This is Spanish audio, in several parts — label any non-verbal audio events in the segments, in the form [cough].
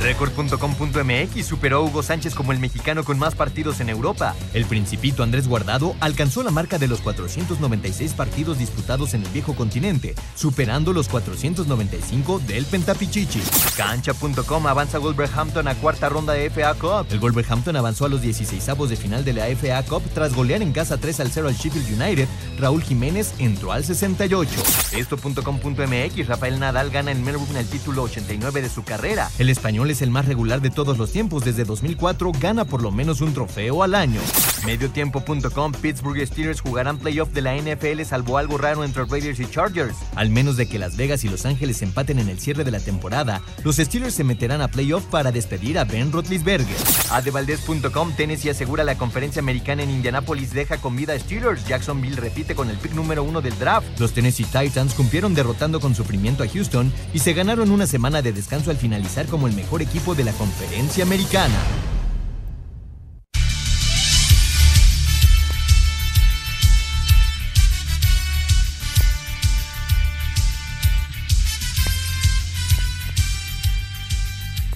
Record.com.mx superó a Hugo Sánchez como el mexicano con más partidos en Europa. El principito Andrés Guardado alcanzó la marca de los 496 partidos disputados en el viejo continente, superando los 495 del Pentapichichi. Cancha.com avanza Wolverhampton a cuarta ronda de FA Cup. El Wolverhampton avanzó a los 16avos de final de la FA Cup tras golear en casa 3 al 0 al Sheffield United. Raúl Jiménez entró al 68. Esto.com.mx Rafael Nadal gana en Melbourne el título 89 de su carrera. El español es el más regular de todos los tiempos. Desde 2004 gana por lo menos un trofeo al año. Mediotiempo.com Pittsburgh Steelers jugarán playoff de la NFL salvo algo raro entre Raiders y Chargers. Al menos de que Las Vegas y Los Ángeles empaten en el cierre de la temporada, los Steelers se meterán a playoff para despedir a Ben Roethlisberger. Adevaldez.com Tennessee asegura la conferencia americana en Indianapolis deja con vida a Steelers. Jacksonville repite con el pick número uno del draft. Los Tennessee Titans cumplieron derrotando con sufrimiento a Houston y se ganaron una semana de descanso al finalizar como el mejor equipo de la conferencia americana.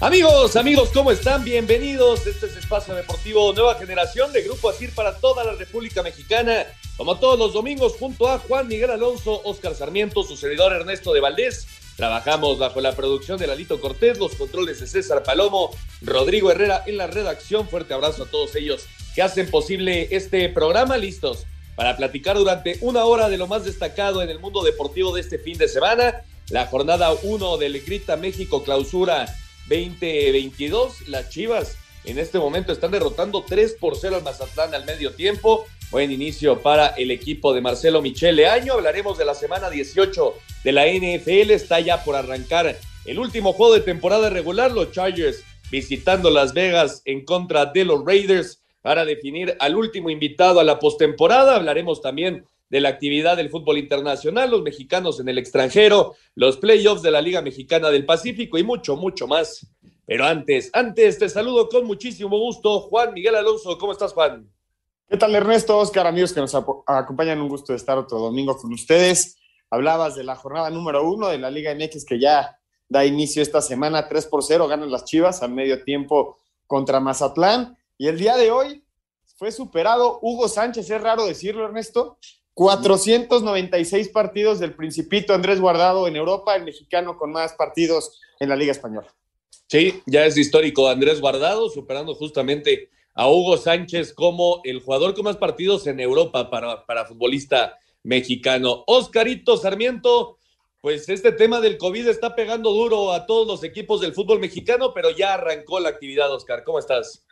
Amigos, amigos, ¿cómo están? Bienvenidos. Este es Espacio Deportivo Nueva Generación de Grupo Asir para toda la República Mexicana. Como todos los domingos, junto a Juan Miguel Alonso, Oscar Sarmiento, su servidor Ernesto de Valdés. Trabajamos bajo la producción de Lalito Cortés, los controles de César Palomo, Rodrigo Herrera en la redacción. Fuerte abrazo a todos ellos que hacen posible este programa. Listos para platicar durante una hora de lo más destacado en el mundo deportivo de este fin de semana. La jornada 1 del Grita México Clausura 2022. Las Chivas en este momento están derrotando 3 por 0 al Mazatlán al medio tiempo. Buen inicio para el equipo de Marcelo Michele Año. Hablaremos de la semana 18 de la NFL. Está ya por arrancar el último juego de temporada regular. Los Chargers visitando Las Vegas en contra de los Raiders para definir al último invitado a la postemporada. Hablaremos también de la actividad del fútbol internacional, los mexicanos en el extranjero, los playoffs de la Liga Mexicana del Pacífico y mucho, mucho más. Pero antes, antes te saludo con muchísimo gusto, Juan Miguel Alonso. ¿Cómo estás, Juan? ¿Qué tal, Ernesto? Oscar, amigos que nos acompañan, un gusto de estar otro domingo con ustedes. Hablabas de la jornada número uno de la Liga MX que ya da inicio esta semana, 3 por 0, ganan las Chivas a medio tiempo contra Mazatlán. Y el día de hoy fue superado Hugo Sánchez, es raro decirlo, Ernesto, 496 partidos del Principito Andrés Guardado en Europa, el mexicano con más partidos en la Liga Española. Sí, ya es histórico Andrés Guardado, superando justamente a Hugo Sánchez como el jugador con más partidos en Europa para, para futbolista mexicano. Oscarito Sarmiento, pues este tema del COVID está pegando duro a todos los equipos del fútbol mexicano, pero ya arrancó la actividad, Oscar. ¿Cómo estás?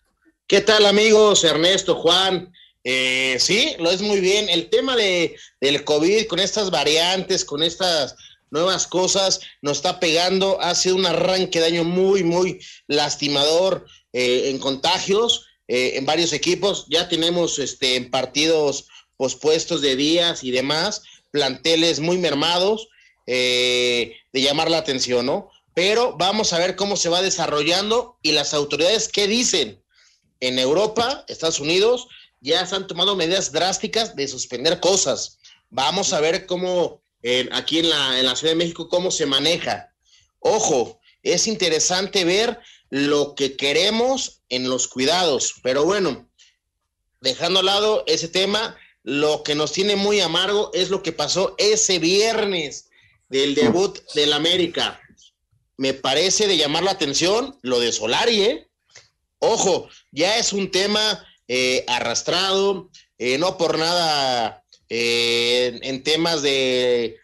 ¿Qué tal, amigos? Ernesto, Juan. Eh, sí, lo es muy bien. El tema de, del COVID con estas variantes, con estas nuevas cosas, nos está pegando. Ha sido un arranque de año muy, muy lastimador eh, en contagios eh, en varios equipos. Ya tenemos este, en partidos pospuestos de días y demás, planteles muy mermados de llamar la atención, ¿no? Pero vamos a ver cómo se va desarrollando y las autoridades qué dicen. En Europa, Estados Unidos, ya se han tomado medidas drásticas de suspender cosas. Vamos a ver cómo aquí en la, en la Ciudad de México, cómo se maneja. Ojo, es interesante ver lo que queremos en los cuidados, pero bueno, dejando a lado ese tema, lo que nos tiene muy amargo es lo que pasó ese viernes del debut del América. Me parece de llamar la atención lo de Solari, ¿eh? Ojo, ya es un tema eh, arrastrado, eh, no por nada eh, en temas de,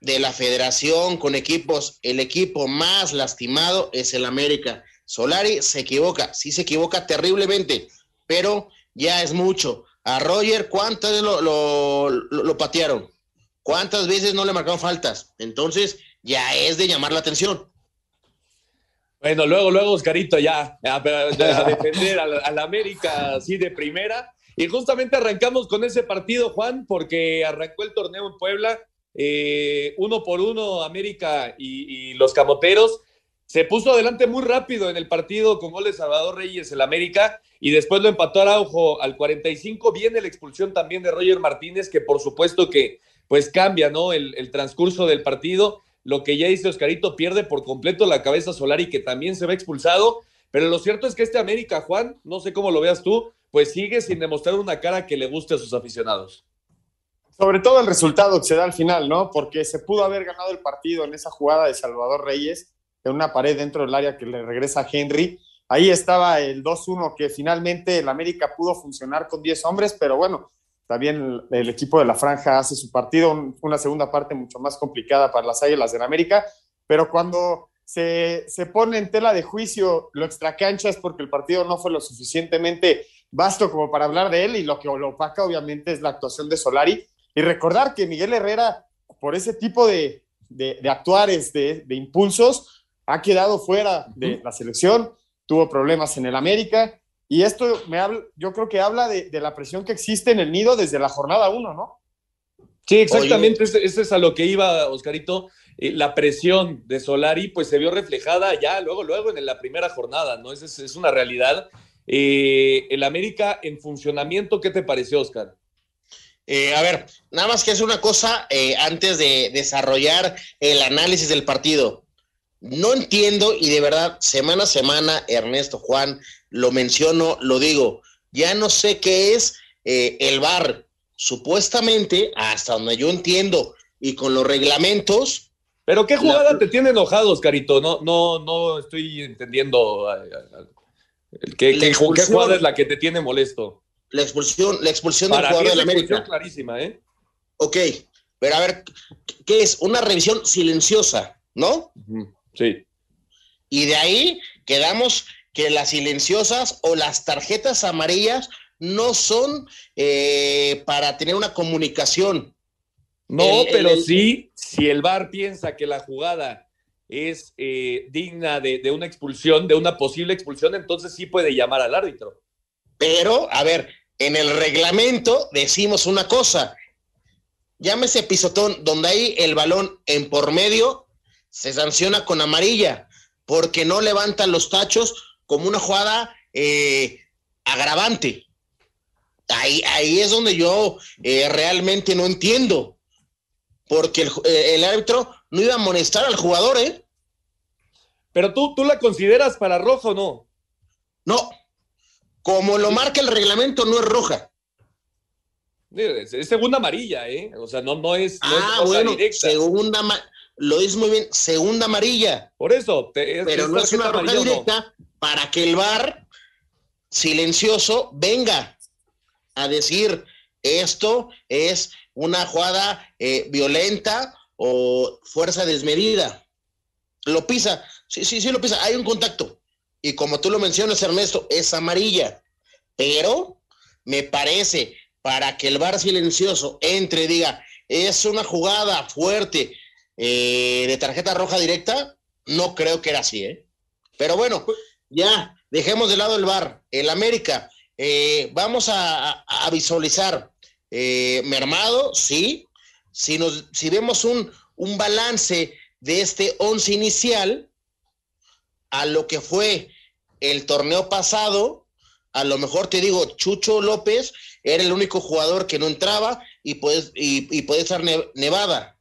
de la federación con equipos, el equipo más lastimado es el América. Solari se equivoca, sí se equivoca terriblemente, pero ya es mucho. A Roger, ¿cuántas veces lo, lo, patearon? ¿Cuántas veces no le marcaron faltas? Entonces, ya es de llamar la atención. Bueno, luego, luego, Oscarito, ya, a, a defender al, América así de primera. Y justamente arrancamos con ese partido, Juan, porque arrancó el torneo en Puebla eh, uno por uno América y, los Camoteros. Se puso adelante muy rápido en el partido con gol de Salvador Reyes el América y después lo empató Araujo al 45. Viene la expulsión también de Roger Martínez, que por supuesto que pues cambia ¿no? el, el transcurso del partido. Lo que ya dice Oscarito pierde por completo la cabeza Solari, que también se ve expulsado. Pero lo cierto es que este América, Juan, no sé cómo lo veas tú, pues sigue sin demostrar una cara que le guste a sus aficionados. Sobre todo el resultado que se da al final, ¿no? Porque se pudo haber ganado el partido en esa jugada de Salvador Reyes, en una pared dentro del área que le regresa a Henry. Ahí estaba el 2-1 que finalmente el América pudo funcionar con 10 hombres, pero bueno, también el, equipo de la franja hace su partido, una segunda parte mucho más complicada para las Águilas del América, pero cuando se, se, pone en tela de juicio lo extracancha es porque el partido no fue lo suficientemente vasto como para hablar de él y lo que lo opaca obviamente es la actuación de Solari. Y recordar que Miguel Herrera, por ese tipo de, de, actuares, de, de, impulsos, ha quedado fuera de la selección, tuvo problemas en el América y esto me habla, yo creo que habla de, la presión que existe en el nido desde la jornada uno, ¿no? Sí, exactamente, eso es a lo que iba, Oscarito. Eh, la presión de Solari pues se vio reflejada ya luego, luego en la primera jornada, ¿no? Es, es una realidad. Eh, el América en funcionamiento, ¿qué te pareció, Oscar? Eh, a ver, nada más que es una cosa antes de desarrollar el análisis del partido. No entiendo y de verdad, semana a semana, Ernesto Juan, lo menciono, lo digo, ya no sé qué es el VAR. Supuestamente, hasta donde yo entiendo y con los reglamentos, pero qué jugada te tiene enojado, Oscarito? No, no, no estoy entendiendo. ¿Qué, qué, jugada es la que te tiene molesto? La expulsión, la expulsión del jugador de la América. clarísima, ¿eh? Ok, pero a ver, ¿qué es? Una revisión silenciosa, ¿no? Sí. Y de ahí quedamos que las silenciosas o las tarjetas amarillas no son eh, para tener una comunicación. No, pero sí, si el VAR piensa que la jugada es eh, digna de, una expulsión, de una posible expulsión, entonces sí puede llamar al árbitro. Pero, a ver, en el reglamento decimos una cosa, llámese pisotón, donde hay el balón en por medio, se sanciona con amarilla, porque no levanta los tachos como una jugada eh, agravante. Ahí, ahí es donde yo eh, realmente no entiendo porque eh, el, árbitro no iba a amonestar al jugador, ¿eh? Pero tú, tú la consideras para roja o no? No. Como lo marca el reglamento, no es roja. Es, segunda amarilla, ¿eh? O sea, no, no es. ah, bueno, segunda. Lo dices muy bien, segunda amarilla. Por eso. Pero no es una roja directa para que el VAR silencioso venga a decir esto es una jugada eh, violenta o fuerza desmedida. Lo pisa, sí, sí, sí lo pisa, hay un contacto. Y como tú lo mencionas, Ernesto, es amarilla. Pero me parece, para que el bar silencioso entre y diga, es una jugada fuerte eh, de tarjeta roja directa, no creo que era así, ¿eh? Pero bueno, ya, dejemos de lado el bar. El América, eh, vamos a, a visualizar eh, mermado, sí. Si, nos, si vemos un, un balance de este once inicial a lo que fue el torneo pasado, a lo mejor te digo, Chucho López era el único jugador que no entraba y puede, y, puede ser Nevada.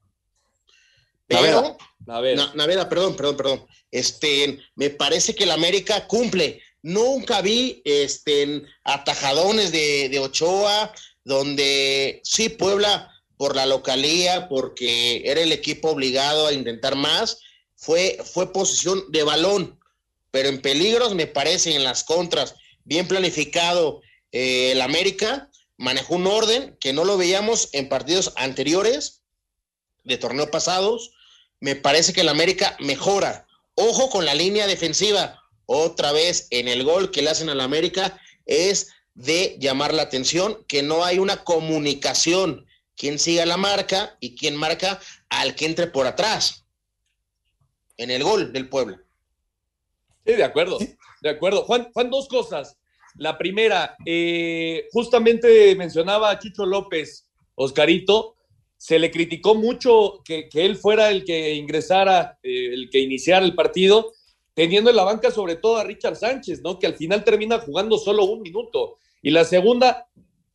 Pero, Naveda. Naveda, perdón, perdón, perdón. Este, me parece que el América cumple. Nunca vi este, atajadones de, de Ochoa, donde sí, Puebla, por la localía, porque era el equipo obligado a intentar más, fue, fue posición de balón, pero en peligros me parece en las contras, bien planificado eh, el América, manejó un orden que no lo veíamos en partidos anteriores de torneo pasados, me parece que el América mejora. Ojo con la línea defensiva, otra vez en el gol que le hacen al América es de llamar la atención, que no hay una comunicación, quién siga la marca y quién marca al que entre por atrás en el gol del pueblo. Sí, de acuerdo, de acuerdo. Juan, Juan dos cosas. La primera, eh, justamente mencionaba a Chicho López, Oscarito, se le criticó mucho que, él fuera el que ingresara, eh, el que iniciara el partido, teniendo en la banca sobre todo a Richard Sánchez, ¿no? Que al final termina jugando solo un minuto. Y la segunda,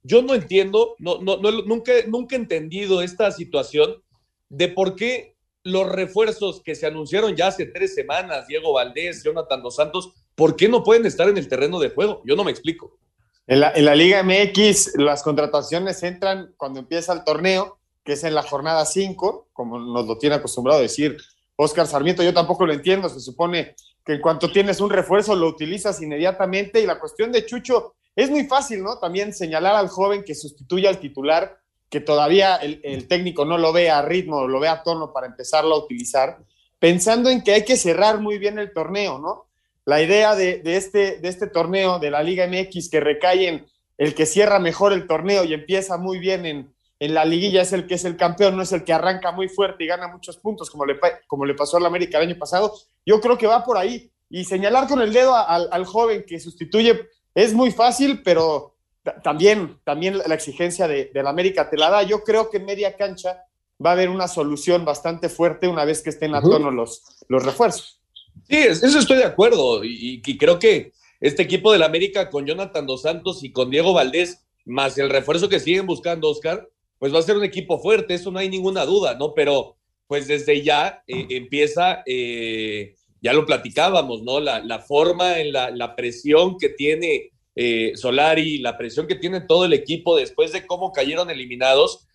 yo no entiendo, no, no, nunca, nunca he entendido esta situación de por qué los refuerzos que se anunciaron ya hace tres semanas, Diego Valdés, Jonathan Dos Santos, ¿por qué no pueden estar en el terreno de juego? Yo no me explico. En la, Liga MX, las contrataciones entran cuando empieza el torneo que es en la jornada 5, como nos lo tiene acostumbrado decir Oscar Sarmiento. Yo tampoco lo entiendo. Se supone que en cuanto tienes un refuerzo lo utilizas inmediatamente y la cuestión de Chucho es muy fácil, ¿no? También señalar al joven que sustituye al titular, que todavía el, técnico no lo ve a ritmo, lo ve a tono para empezarlo a utilizar, pensando en que hay que cerrar muy bien el torneo, ¿no? La idea de, de, este, de este torneo de la Liga MX que recae en el que cierra mejor el torneo y empieza muy bien en, en la liguilla es el que es el campeón, no es el que arranca muy fuerte y gana muchos puntos, como le, como le pasó al América el año pasado. Yo creo que va por ahí. Y señalar con el dedo al, joven que sustituye es muy fácil, pero también, también la exigencia de, la América te la da. Yo creo que en media cancha va a haber una solución bastante fuerte una vez que estén a tono los, los refuerzos. Sí, eso estoy de acuerdo. Y, y creo que este equipo del América con Jonathan Dos Santos y con Diego Valdés, más el refuerzo que siguen buscando, Oscar, pues va a ser un equipo fuerte, eso no hay ninguna duda, ¿no? Pero pues desde ya eh, empieza, eh, ya lo platicábamos, ¿no? La, forma en la, presión que tiene eh, Solari, la presión que tiene todo el equipo después de cómo cayeron eliminados,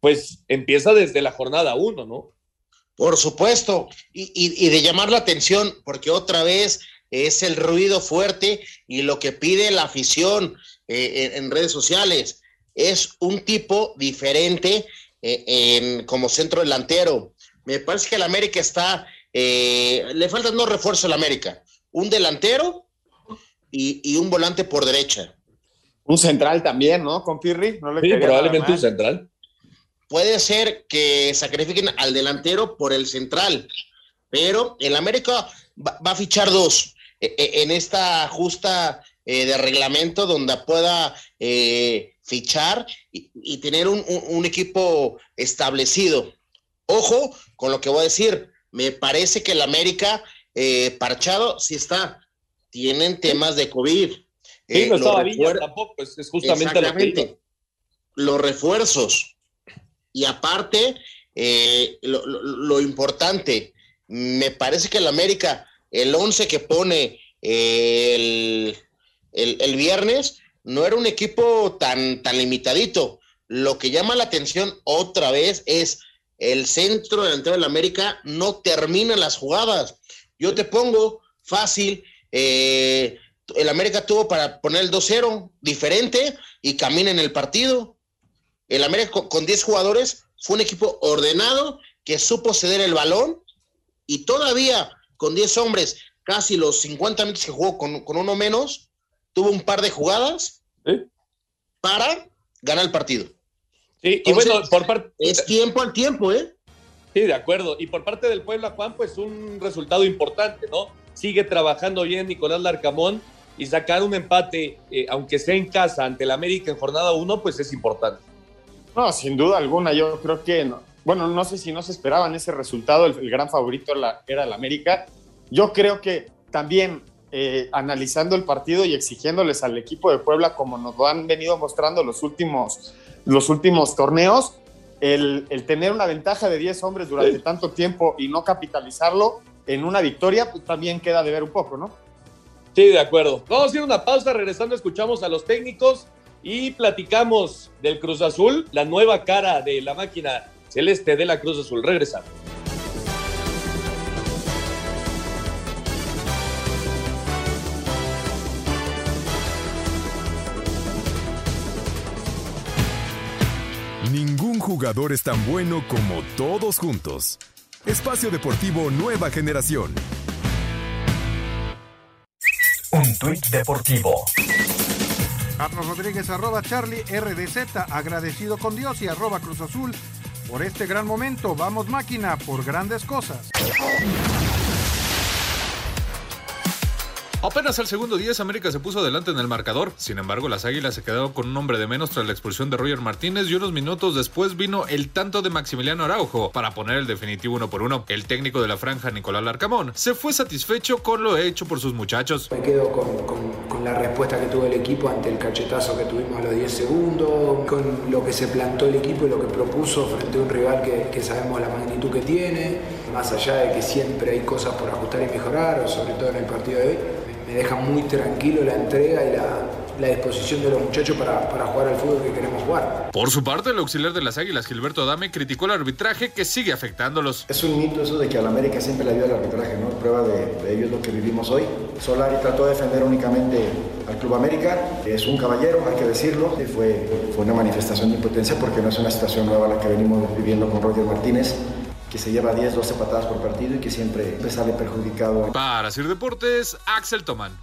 pues empieza desde la jornada uno, ¿no? Por supuesto, y, de llamar la atención, porque otra vez es el ruido fuerte y lo que pide la afición en redes sociales es un tipo diferente eh, en, como centro delantero. Me parece que el América está, eh, le faltan dos refuerzos al América, un delantero y, un volante por derecha. Un central también, ¿no? Con Pirri. ¿No sí, probablemente un central. Puede ser que sacrifiquen al delantero por el central, pero el América va, a fichar dos eh, en esta justa de reglamento donde pueda fichar y, tener un, equipo establecido. Ojo con lo que voy a decir. Me parece que el América eh, parchado sí está. Tienen temas de COVID. Sí, eh, no estaba tampoco, es, justamente lo Los refuerzos. Y aparte, eh, lo, importante, me parece que el América, el 11 que pone el, el, el viernes, no era un equipo tan, tan limitadito. Lo que llama la atención otra vez es el centro delantero del América no termina las jugadas. Yo te pongo fácil, eh, el América tuvo para poner el 2-0 diferente y camina en el partido. El América con 10 jugadores fue un equipo ordenado que supo ceder el balón y todavía con 10 hombres, casi los 50 minutos que jugó con, con uno menos, tuvo un par de jugadas para ganar el partido. Sí, y bueno, por parte. Es tiempo al tiempo, ¿eh? Sí, de acuerdo. Y por parte del Puebla, Juan, pues un resultado importante, ¿no? Sigue trabajando bien Nicolás Larcamón y sacar un empate, eh, aunque sea en casa, ante el América en jornada 1, pues es importante. No, sin duda alguna, yo creo que, bueno, no sé si no se esperaban ese resultado, el, gran favorito era el América. Yo creo que también eh, analizando el partido y exigiéndoles al equipo de Puebla, como nos lo han venido mostrando los últimos, los últimos torneos, el, tener una ventaja de 10 hombres durante tanto tiempo y no capitalizarlo en una victoria, pues también queda de ver un poco, ¿no? Sí, de acuerdo. Vamos a hacer una pausa, regresando escuchamos a los técnicos y platicamos del Cruz Azul, la nueva cara de la máquina celeste de la Cruz Azul. Regresamos. jugador es tan bueno como todos juntos. Espacio Deportivo Nueva Generación. Un tuit deportivo. Carlos Rodríguez, arroba Charlie RDZ, agradecido con Dios y arroba Cruz Azul por este gran momento. Vamos máquina por grandes cosas. Apenas al segundo 10 América se puso adelante en el marcador, sin embargo las Águilas se quedaron con un hombre de menos tras la expulsión de Roger Martínez y unos minutos después vino el tanto de Maximiliano Araujo para poner el definitivo uno por uno. El técnico de la franja Nicolás Larcamón se fue satisfecho con lo hecho por sus muchachos. Me quedo con, la respuesta que tuvo el equipo ante el cachetazo que tuvimos a los 10 segundos, con lo que se plantó el equipo y lo que propuso frente a un rival que, que sabemos la magnitud que tiene, más allá de que siempre hay cosas por ajustar y mejorar, sobre todo en el partido de hoy me deja muy tranquilo la entrega y la, disposición de los muchachos para, para, jugar al fútbol que queremos jugar. Por su parte, el auxiliar de las Águilas, Gilberto Adame, criticó el arbitraje que sigue afectándolos. Es un mito eso de que a la América siempre le ayuda el arbitraje, ¿no? Prueba de, de ello es lo que vivimos hoy. Solari trató de defender únicamente al Club América, es un caballero, hay que decirlo. Fue, fue una manifestación de impotencia porque no es una situación nueva la que venimos viviendo con Roger Martínez que se lleva 10, 12 patadas por partido y que siempre sale perjudicado. Para Sir Deportes, Axel Tomán.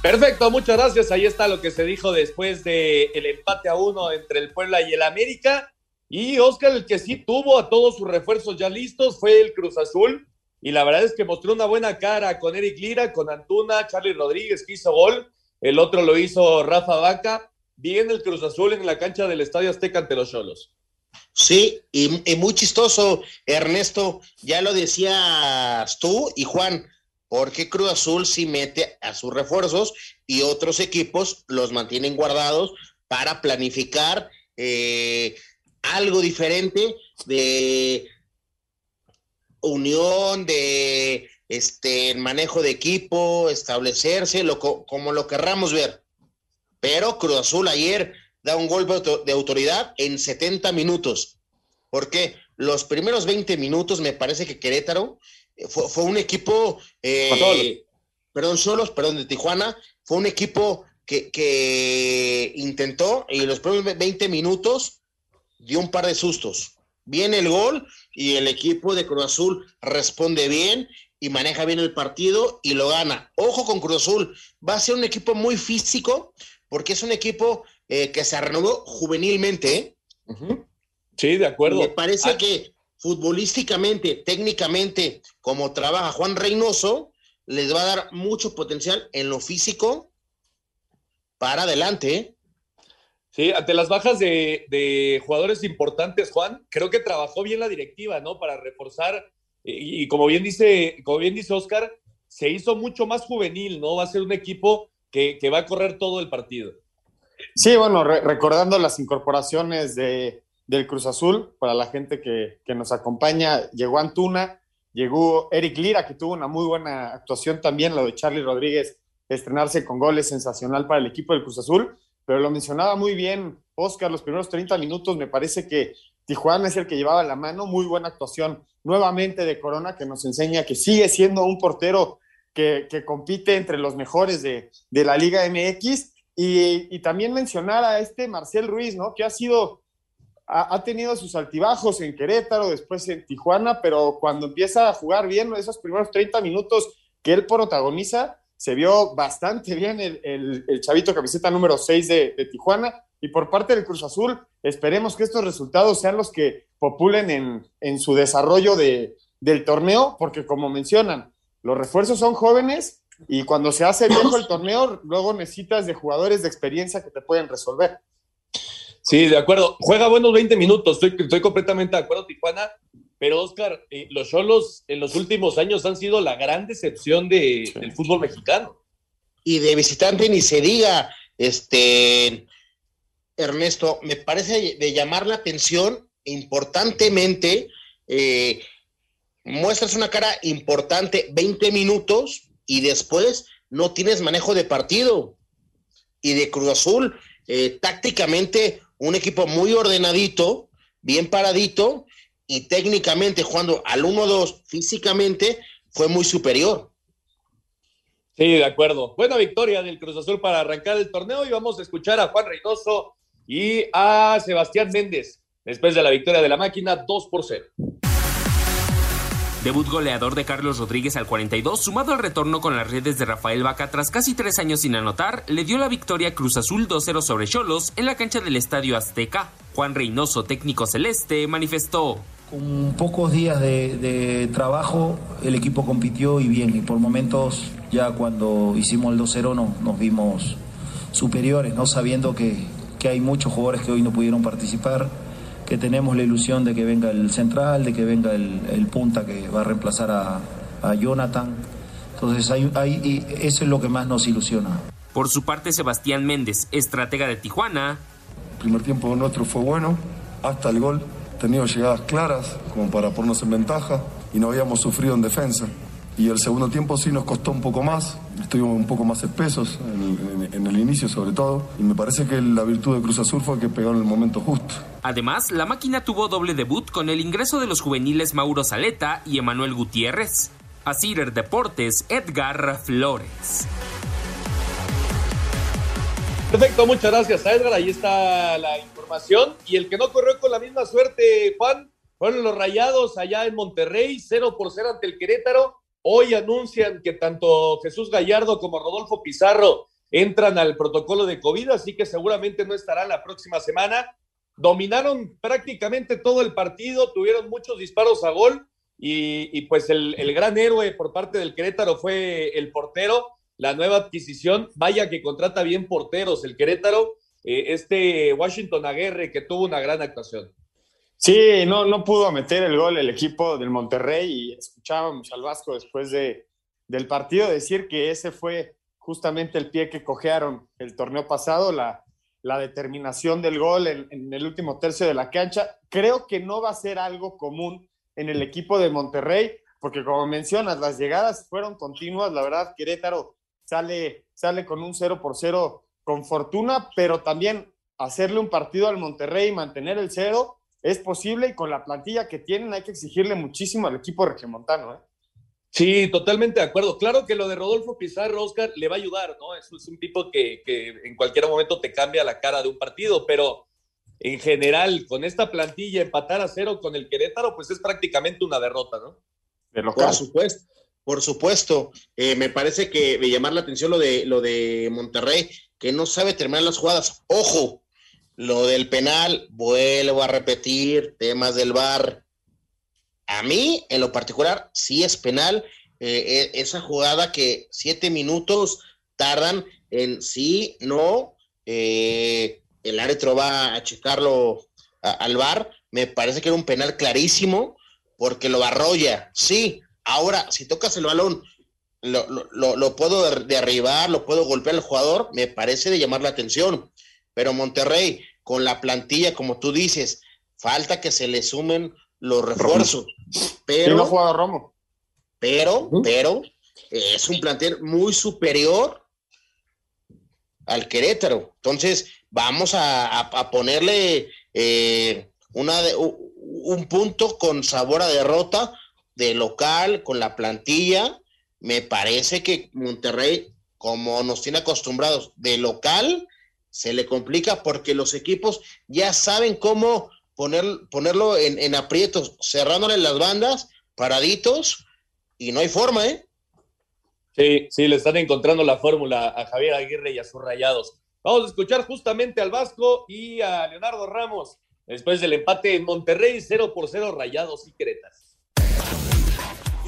Perfecto, muchas gracias. Ahí está lo que se dijo después del el empate a uno entre el Puebla y el América. Y Oscar, el que sí tuvo a todos sus refuerzos ya listos fue el Cruz Azul. Y la verdad es que mostró una buena cara con Eric Lira, con Antuna, Charlie Rodríguez que hizo gol. El otro lo hizo Rafa Vaca bien el Cruz Azul en la cancha del Estadio Azteca ante los Cholos. Sí, y, muy chistoso, Ernesto, ya lo decías tú y Juan, porque Cruz Azul sí mete a sus refuerzos y otros equipos los mantienen guardados para planificar eh, algo diferente de unión, de este manejo de equipo, establecerse, como lo querramos ver. Pero Cruz Azul ayer da un golpe de autoridad en 70 minutos. Porque los primeros 20 minutos me parece que Querétaro eh, fue, un equipo, eh, perdón, solos, perdón, de Tijuana, fue un equipo que, que intentó y los primeros 20 minutos dio un par de sustos. Viene el gol y el equipo de Cruz Azul responde bien y maneja bien el partido y lo gana. Ojo con Cruz Azul, va a ser un equipo muy físico, porque es un equipo eh, que se renovó juvenilmente. ¿eh? Sí, de acuerdo. Me parece ah. que futbolísticamente, técnicamente, como trabaja Juan Reynoso, les va a dar mucho potencial en lo físico para adelante. ¿eh? Sí, ante las bajas de, jugadores importantes, Juan, creo que trabajó bien la directiva, ¿no? Para reforzar, y, como bien dice, como bien dice Oscar, se hizo mucho más juvenil, ¿no? Va a ser un equipo que, va a correr todo el partido. Sí, bueno, recordando las incorporaciones de, del Cruz Azul, para la gente que, nos acompaña, llegó Antuna, llegó Eric Lira, que tuvo una muy buena actuación también, lo de Charlie Rodríguez, estrenarse con goles sensacional para el equipo del Cruz Azul, pero lo mencionaba muy bien Oscar, los primeros 30 minutos, me parece que Tijuana es el que llevaba la mano, muy buena actuación nuevamente de Corona, que nos enseña que sigue siendo un portero que, compite entre los mejores de, la Liga MX. Y, también mencionar a este Marcel Ruiz, ¿no? Que ha sido, ha, tenido sus altibajos en Querétaro, después en Tijuana, pero cuando empieza a jugar bien, esos primeros 30 minutos que él protagoniza, se vio bastante bien el, el, chavito camiseta número 6 de, Tijuana. Y por parte del Cruz Azul, esperemos que estos resultados sean los que populen en, en su desarrollo de, del torneo, porque como mencionan, los refuerzos son jóvenes y cuando se hace viejo el torneo, luego necesitas de jugadores de experiencia que te pueden resolver. Sí, de acuerdo. Juega buenos 20 minutos, estoy, estoy completamente de acuerdo, Tijuana. Pero, Oscar, eh, los Cholos en los últimos años han sido la gran decepción de, del fútbol mexicano. Y de visitante ni se diga, este, Ernesto, me parece de llamar la atención importantemente eh, muestras una cara importante 20 minutos y después no tienes manejo de partido. Y de Cruz Azul, eh, tácticamente, un equipo muy ordenadito, bien paradito, y técnicamente jugando al 1-2 físicamente, fue muy superior. Sí, de acuerdo. Buena victoria del Cruz Azul para arrancar el torneo y vamos a escuchar a Juan Reynoso y a Sebastián Méndez después de la victoria de la máquina 2 por 0. Debut goleador de Carlos Rodríguez al 42, sumado al retorno con las redes de Rafael Vaca tras casi tres años sin anotar, le dio la victoria Cruz Azul 2-0 sobre Cholos en la cancha del Estadio Azteca. Juan Reynoso, técnico celeste, manifestó. Con pocos días de, trabajo, el equipo compitió y bien, y por momentos ya cuando hicimos el 2-0 no, nos vimos superiores, no sabiendo que, que hay muchos jugadores que hoy no pudieron participar, que tenemos la ilusión de que venga el central, de que venga el, punta que va a reemplazar a, a Jonathan. Entonces hay, hay, eso es lo que más nos ilusiona. Por su parte, Sebastián Méndez, estratega de Tijuana. El primer tiempo nuestro fue bueno, hasta el gol tenido llegadas claras como para ponernos en ventaja y no habíamos sufrido en defensa. Y el segundo tiempo sí nos costó un poco más, estuvimos un poco más espesos en, el inicio sobre todo, y me parece que la virtud de Cruz Azul fue que pegó en el momento justo. Además, la máquina tuvo doble debut con el ingreso de los juveniles Mauro Saleta y Emanuel Gutiérrez. A Cider Deportes, Edgar Flores. Perfecto, muchas gracias a Edgar. Ahí está la información. Y el que no corrió con la misma suerte, Juan, fueron los rayados allá en Monterrey, 0 por 0 ante el Querétaro. Hoy anuncian que tanto Jesús Gallardo como Rodolfo Pizarro entran al protocolo de COVID, así que seguramente no estarán la próxima semana. Dominaron prácticamente todo el partido, tuvieron muchos disparos a gol y, pues el, gran héroe por parte del Querétaro fue el portero la nueva adquisición. Vaya que contrata bien porteros el Querétaro. Eh, este Washington Aguirre que tuvo una gran actuación. Sí, no, no pudo meter el gol el equipo del Monterrey y escuchábamos al Vasco después de, del partido decir que ese fue justamente el pie que cojearon el torneo pasado, la, la determinación del gol en, el último tercio de la cancha. Creo que no va a ser algo común en el equipo de Monterrey, porque como mencionas, las llegadas fueron continuas, la verdad, Querétaro sale, sale con un 0 por 0 con fortuna, pero también hacerle un partido al Monterrey y mantener el cero es posible y con la plantilla que tienen hay que exigirle muchísimo al equipo regiomontano. ¿eh? Sí, totalmente de acuerdo. Claro que lo de Rodolfo Pizarro, Oscar, le va a ayudar, ¿no? Es, es un tipo que, que, en cualquier momento te cambia la cara de un partido, pero en general, con esta plantilla, empatar a cero con el Querétaro, pues es prácticamente una derrota, ¿no? De Por supuesto. Por supuesto, eh, me parece que me llamar la atención lo de lo de Monterrey, que no sabe terminar las jugadas. Ojo, lo del penal, vuelvo a repetir, temas del VAR. A mí, en lo particular, sí es penal eh, e, esa jugada que siete minutos tardan en sí, no, eh, el árbitro va a checarlo al VAR. Me parece que era un penal clarísimo porque lo arrolla, sí, Ahora, si tocas el balón, lo, puedo derribar, lo puedo golpear al jugador, me parece de llamar la atención. Pero Monterrey, con la plantilla, como tú dices, falta que se le sumen los refuerzos. Pero, no juega Romo. Pero, pero, es un plantel muy superior al Querétaro. Entonces, vamos a, ponerle eh, una un punto con sabor a derrota de local, con la plantilla, me parece que Monterrey, como nos tiene acostumbrados de local, se le complica porque los equipos ya saben cómo poner, ponerlo en, aprietos, cerrándole las bandas, paraditos, y no hay forma, ¿eh? Sí, sí, le están encontrando la fórmula a Javier Aguirre y a sus rayados. Vamos a escuchar justamente al Vasco y a Leonardo Ramos después del empate en Monterrey, 0 por 0, rayados y cretas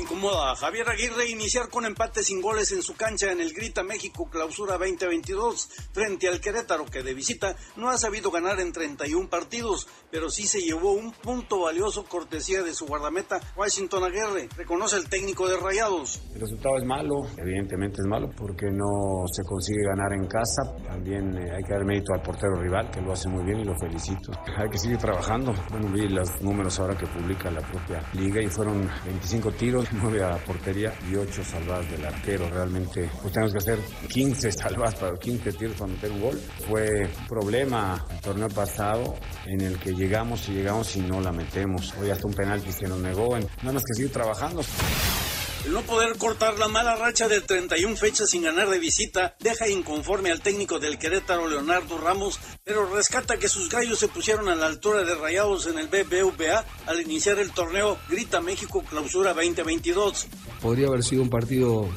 incomoda a Javier Aguirre iniciar con empate sin goles en su cancha en el Grita México Clausura 2022 frente al Querétaro que de visita no ha sabido ganar en 31 partidos, pero sí se llevó un punto valioso cortesía de su guardameta Washington Aguirre, reconoce el técnico de Rayados. El resultado es malo, evidentemente es malo porque no se consigue ganar en casa, también eh, hay que dar mérito al portero rival que lo hace muy bien y lo felicito. [laughs] Hay que seguir trabajando, bueno vi los números ahora que publica la propia liga y fueron 25 tiros, 9 a portería y 8 salvadas del arquero. Realmente, pues tenemos que hacer 15 salvadas para 15 tiros para meter un gol. Fue un problema el torneo pasado en el que llegamos y llegamos y no la metemos. Hoy hasta un penalti se nos negó. Nada más que seguir trabajando. El no poder cortar la mala racha de 31 fechas sin ganar de visita deja inconforme al técnico del Querétaro, Leonardo Ramos, pero rescata que sus gallos se pusieron a la altura de Rayados en el BBVA al iniciar el torneo Grita México Clausura 2022. Podría haber sido un partido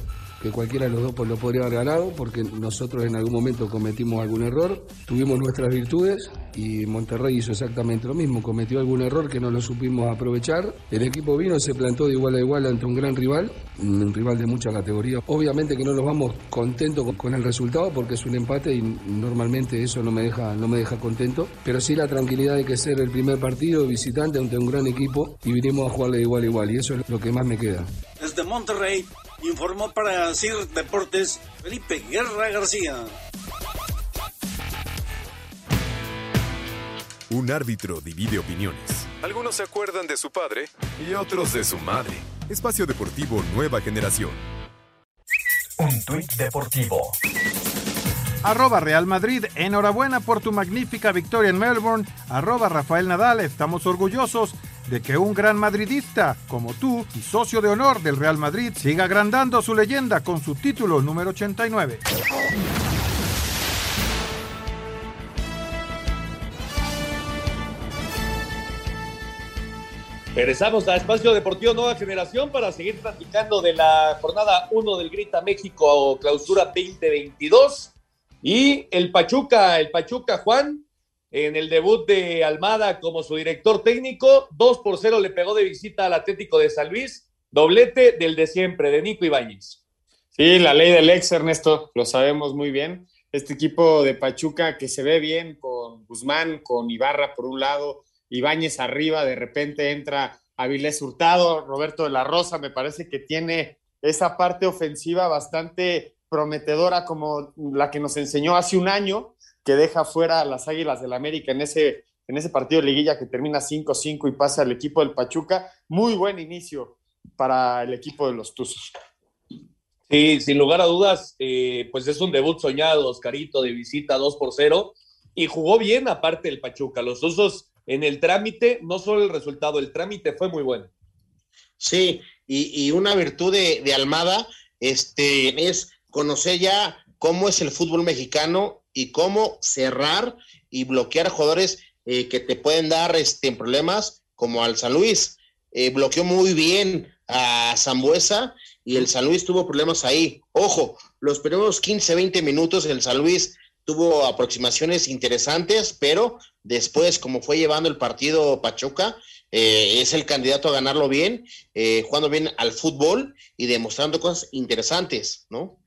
que cualquiera de los dos pues, lo podría haber ganado, porque nosotros en algún momento cometimos algún error, tuvimos nuestras virtudes y Monterrey hizo exactamente lo mismo, cometió algún error que no lo supimos aprovechar. El equipo vino, se plantó de igual a igual ante un gran rival, un rival de mucha categoría. Obviamente que no nos vamos contentos con el resultado porque es un empate y normalmente eso no me deja, no me deja contento, pero sí la tranquilidad de que ser el primer partido visitante ante un gran equipo y vinimos a jugarle de igual a igual y eso es lo que más me queda. Desde Monterrey informó para CIR Deportes Felipe Guerra García. Un árbitro divide opiniones. Algunos se acuerdan de su padre y otros de su madre. Espacio Deportivo Nueva Generación. Un tuit deportivo. Arroba Real Madrid, enhorabuena por tu magnífica victoria en Melbourne. Arroba Rafael Nadal, estamos orgullosos de que un gran madridista como tú y socio de honor del Real Madrid siga agrandando su leyenda con su título número 89. Regresamos a Espacio Deportivo Nueva Generación para seguir platicando de la jornada 1 del Grita México Clausura 2022. Y el Pachuca, el Pachuca Juan, en el debut de Almada como su director técnico, 2 por 0 le pegó de visita al Atlético de San Luis, doblete del de siempre, de Nico Ibáñez. Sí, la ley del ex, Ernesto, lo sabemos muy bien. Este equipo de Pachuca que se ve bien con Guzmán, con Ibarra por un lado, Ibáñez arriba, de repente entra Avilés Hurtado, Roberto de la Rosa, me parece que tiene esa parte ofensiva bastante prometedora como la que nos enseñó hace un año, que deja fuera a las Águilas del América en ese, en ese partido de liguilla que termina 5-5 y pasa al equipo del Pachuca. Muy buen inicio para el equipo de los Tuzos. Sí, sin lugar a dudas, eh, pues es un debut soñado, Oscarito, de visita 2 por 0, y jugó bien aparte del Pachuca. Los Tuzos en el trámite, no solo el resultado, el trámite fue muy bueno. Sí, y, y una virtud de, de, Almada este, es conocer ya cómo es el fútbol mexicano y cómo cerrar y bloquear jugadores eh, que te pueden dar este, problemas, como al San Luis. Eh, bloqueó muy bien a Zambuesa y el San Luis tuvo problemas ahí. Ojo, los primeros 15, 20 minutos el San Luis tuvo aproximaciones interesantes, pero después, como fue llevando el partido Pachuca, eh, es el candidato a ganarlo bien, eh, jugando bien al fútbol y demostrando cosas interesantes, ¿no?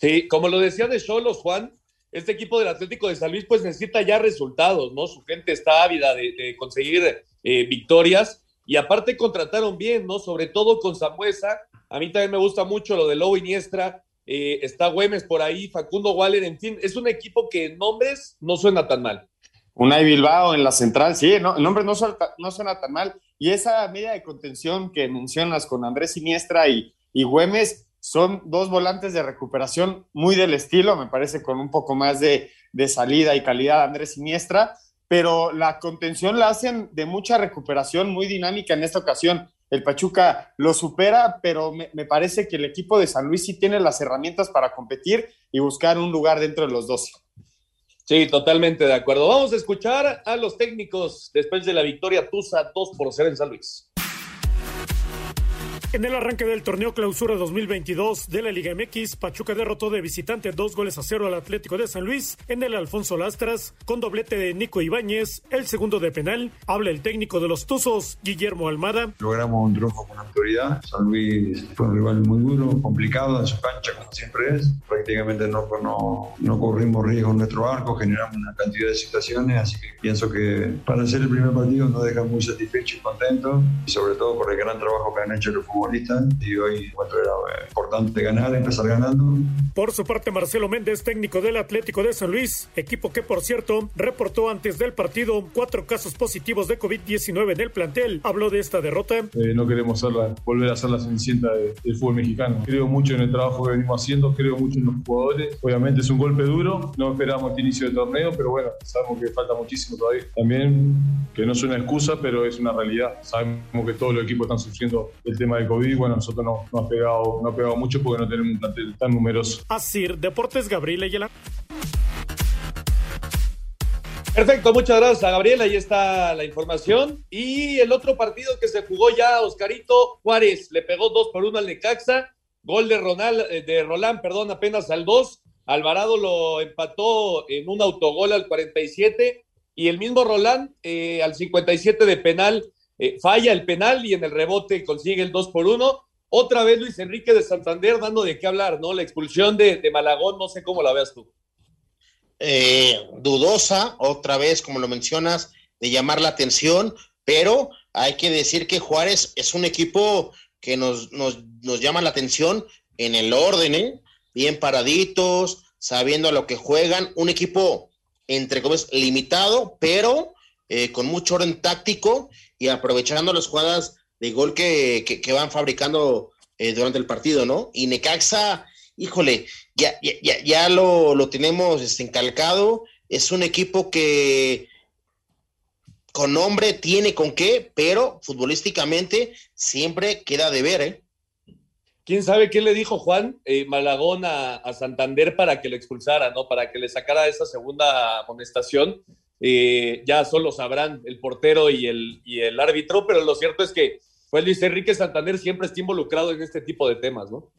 Sí, como lo decía de Cholos, Juan, este equipo del Atlético de San Luis pues necesita ya resultados, ¿no? Su gente está ávida de, conseguir eh, victorias y aparte contrataron bien, ¿no? Sobre todo con Zambuesa. A mí también me gusta mucho lo de Lobo Iniestra. Eh, está Güemes por ahí, Facundo Waller, en fin, es un equipo que en nombres no suena tan mal. Unai Bilbao en la central, sí, no, el nombre no suena, no suena tan mal. Y esa media de contención que mencionas con Andrés Siniestra y, y Güemes son dos volantes de recuperación muy del estilo, me parece, con un poco más de, de salida y calidad Andrés Siniestra, pero la contención la hacen de mucha recuperación, muy dinámica en esta ocasión. El Pachuca lo supera, pero me, parece que el equipo de San Luis sí tiene las herramientas para competir y buscar un lugar dentro de los 12. Sí, totalmente de acuerdo. Vamos a escuchar a los técnicos después de la victoria Tusa 2 por 0 en San Luis. En el arranque del torneo Clausura 2022 de la Liga MX, Pachuca derrotó de visitante dos goles a cero al Atlético de San Luis en el Alfonso Lastras, con doblete de Nico Ibáñez, el segundo de penal. Habla el técnico de los Tuzos, Guillermo Almada. Logramos un triunfo con autoridad. San Luis fue un rival muy duro, complicado en su cancha, como siempre es. Prácticamente no, no, no corrimos riesgo en nuestro arco, generamos una cantidad de situaciones, así que pienso que para ser el primer partido nos deja muy satisfechos y contentos, y sobre todo por el gran trabajo que han hecho los futbolistas y hoy encuentro era importante ganar, empezar ganando. Por su parte, Marcelo Méndez, técnico del Atlético de San Luis, equipo que por cierto reportó antes del partido cuatro casos positivos de COVID-19 en el plantel, habló de esta derrota. Eh, no queremos la, volver a ser la cenicienta de, del fútbol mexicano. Creo mucho en el trabajo que venimos haciendo, creo mucho en los jugadores. Obviamente es un golpe duro, no esperamos este inicio de torneo, pero bueno, sabemos que falta muchísimo todavía. También, que no es una excusa, pero es una realidad. Sabemos que todos los equipos están sufriendo el tema de COVID, bueno, nosotros no, no, ha pegado, no ha pegado mucho porque no tenemos un plantel tan numeroso. Así, Deportes Gabriel Ayala. Perfecto, muchas gracias a Gabriel, ahí está la información. Y el otro partido que se jugó ya, Oscarito Juárez, le pegó 2 por 1 al Necaxa Gol de, Ronald, eh, de Roland, perdón, apenas al 2. Alvarado lo empató en un autogol al 47 y el mismo Roland eh, al 57 de penal eh, falla el penal y en el rebote consigue el 2 por 1. Otra vez Luis Enrique de Santander dando de qué hablar, ¿no? La expulsión de, de Malagón, no sé cómo la veas tú. dudosa, otra vez, como lo mencionas, de llamar la atención, pero hay que decir que Juárez es un equipo que nos, nos, nos llama la atención en el orden, ¿eh? bien paraditos, sabiendo a lo que juegan, un equipo entre comillas limitado, pero eh, con mucho orden táctico y aprovechando las jugadas de gol que, que, van fabricando eh, durante el partido, ¿no? Y Necaxa, híjole, ya, ya, ya lo, lo tenemos encalcado, es un equipo que con nombre tiene con qué, pero futbolísticamente siempre queda de ver, ¿eh? ¿Quién sabe qué le dijo Juan eh, Malagón a, Santander para que lo expulsara, ¿no? Para que le sacara esa segunda amonestación. Eh, ya solo sabrán el portero y el, y el árbitro, pero lo cierto es que pues Luis Enrique Santander siempre está involucrado en este tipo de temas, ¿no?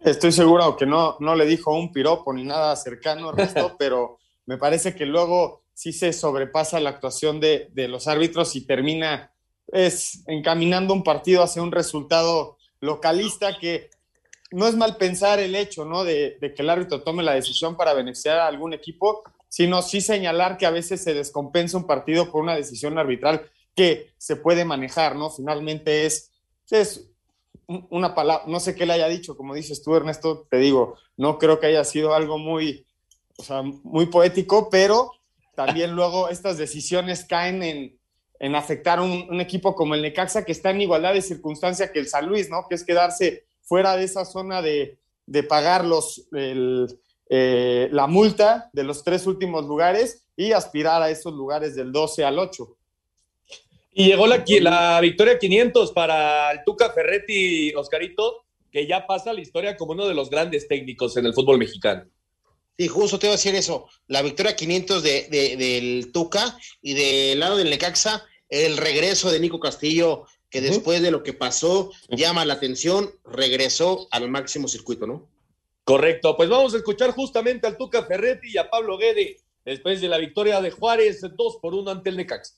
Estoy seguro que no, no le dijo un piropo ni nada cercano, resto, [laughs] pero me parece que luego sí se sobrepasa la actuación de, los árbitros y termina es, encaminando un partido hacia un resultado localista que no es mal pensar el hecho ¿no? de, que el árbitro tome la decisión para beneficiar a algún equipo, sino sí señalar que a veces se descompensa un partido por una decisión arbitral que se puede manejar, ¿no? Finalmente es, es una palabra, no sé qué le haya dicho, como dices tú, Ernesto, te digo, no creo que haya sido algo muy, o sea, muy poético, pero también luego estas decisiones caen en, en afectar un, equipo como el Necaxa, que está en igualdad de circunstancia que el San Luis, ¿no? Que es quedarse fuera de esa zona de, de pagar los, el, eh, la multa de los tres últimos lugares y aspirar a esos lugares del 12 al 8. Y llegó la, la victoria 500 para el Tuca Ferretti, Oscarito, que ya pasa la historia como uno de los grandes técnicos en el fútbol mexicano. Sí, justo te iba a decir eso. La victoria 500 de, del Tuca y del lado del Necaxa, el regreso de Nico Castillo, que después de lo que pasó llama la atención, regresó al máximo circuito, ¿no? Correcto, pues vamos a escuchar justamente al Tuca Ferretti y a Pablo Guede después de la victoria de Juárez 2 por 1 ante el Necaxa.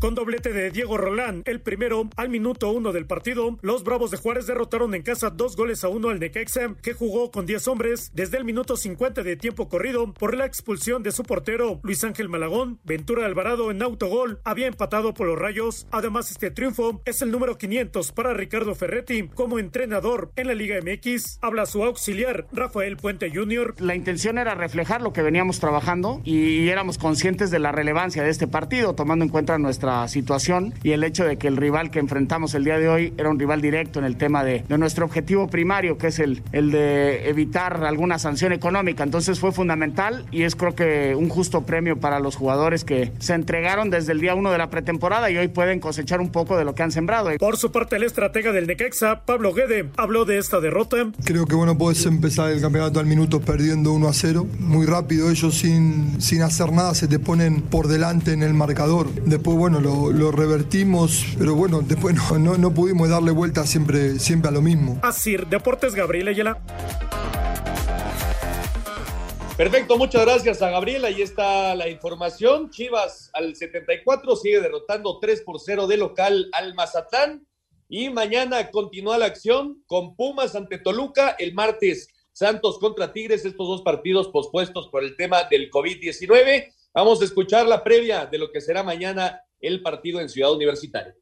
Con doblete de Diego Rolán, el primero al minuto uno del partido, los Bravos de Juárez derrotaron en casa dos goles a uno al Necaxa, que jugó con 10 hombres desde el minuto 50 de tiempo corrido por la expulsión de su portero Luis Ángel Malagón. Ventura Alvarado en autogol había empatado por los Rayos. Además, este triunfo es el número 500 para Ricardo Ferretti como entrenador en la Liga MX. Habla su auxiliar Rafael Puente Jr. La intención era reflejar lo que veníamos trabajando y éramos conscientes de la relevancia de este partido, tomando en cuenta nuestra situación y el hecho de que el rival que enfrentamos el día de hoy era un rival directo en el tema de, de nuestro objetivo primario, que es el, el de evitar alguna sanción económica. Entonces fue fundamental y es creo que un justo premio para los jugadores que se entregaron desde el día uno de la pretemporada y hoy pueden cosechar un poco de lo que han sembrado. Por su parte, el estratega del Necaxa, Pablo Guede, habló de esta derrota. Creo que bueno, puedes empezar el campeonato al minuto perdiendo 1 a 0. Muy rápido, ellos sin, sin hacer nada se te ponen por delante en el marcador. Después, bueno, lo, revertimos, pero bueno, después no, no, pudimos darle vuelta siempre, siempre a lo mismo. Así, Deportes Gabriel Ayala. Perfecto, muchas gracias a Gabriel. Ahí está la información. Chivas al 74 sigue derrotando 3 por 0 de local al Mazatán. Y mañana continúa la acción con Pumas ante Toluca. El martes Santos contra Tigres, estos dos partidos pospuestos por el tema del COVID-19. Vamos a escuchar la previa de lo que será mañana el partido en Ciudad Universitaria.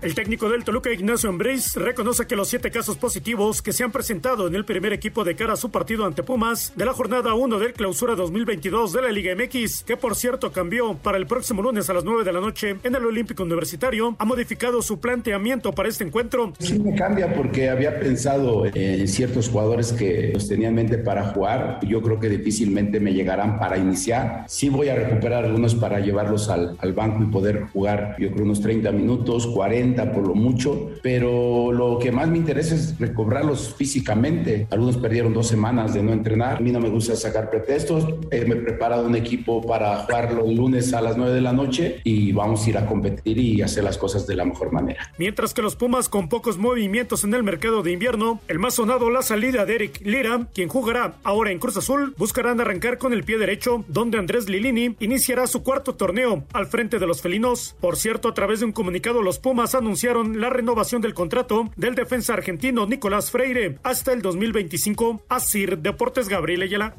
El técnico del Toluca, Ignacio Ambriz, reconoce que los siete casos positivos que se han presentado en el primer equipo de cara a su partido ante Pumas de la jornada 1 del clausura 2022 de la Liga MX, que por cierto cambió para el próximo lunes a las 9 de la noche en el Olímpico Universitario, ha modificado su planteamiento para este encuentro. Sí me cambia porque había pensado en ciertos jugadores que los tenía en mente para jugar. Yo creo que difícilmente me llegarán para iniciar. Sí voy a recuperar algunos para llevarlos al, al banco y poder jugar, yo creo, unos 30 minutos, 40 40 por lo mucho, pero lo que más me interesa es recobrarlos físicamente. Algunos perdieron dos semanas de no entrenar. A mí no me gusta sacar pretextos. Eh, me he preparado un equipo para jugarlo el lunes a las 9 de la noche y vamos a ir a competir y hacer las cosas de la mejor manera. Mientras que los Pumas con pocos movimientos en el mercado de invierno, el más sonado la salida de Eric Lira, quien jugará ahora en Cruz Azul, buscarán arrancar con el pie derecho, donde Andrés Lilini iniciará su cuarto torneo al frente de los felinos. Por cierto, a través de un comunicado, los Pumas anunciaron la renovación del contrato del defensa argentino Nicolás Freire hasta el 2025. Asir Deportes Gabriel Ayala.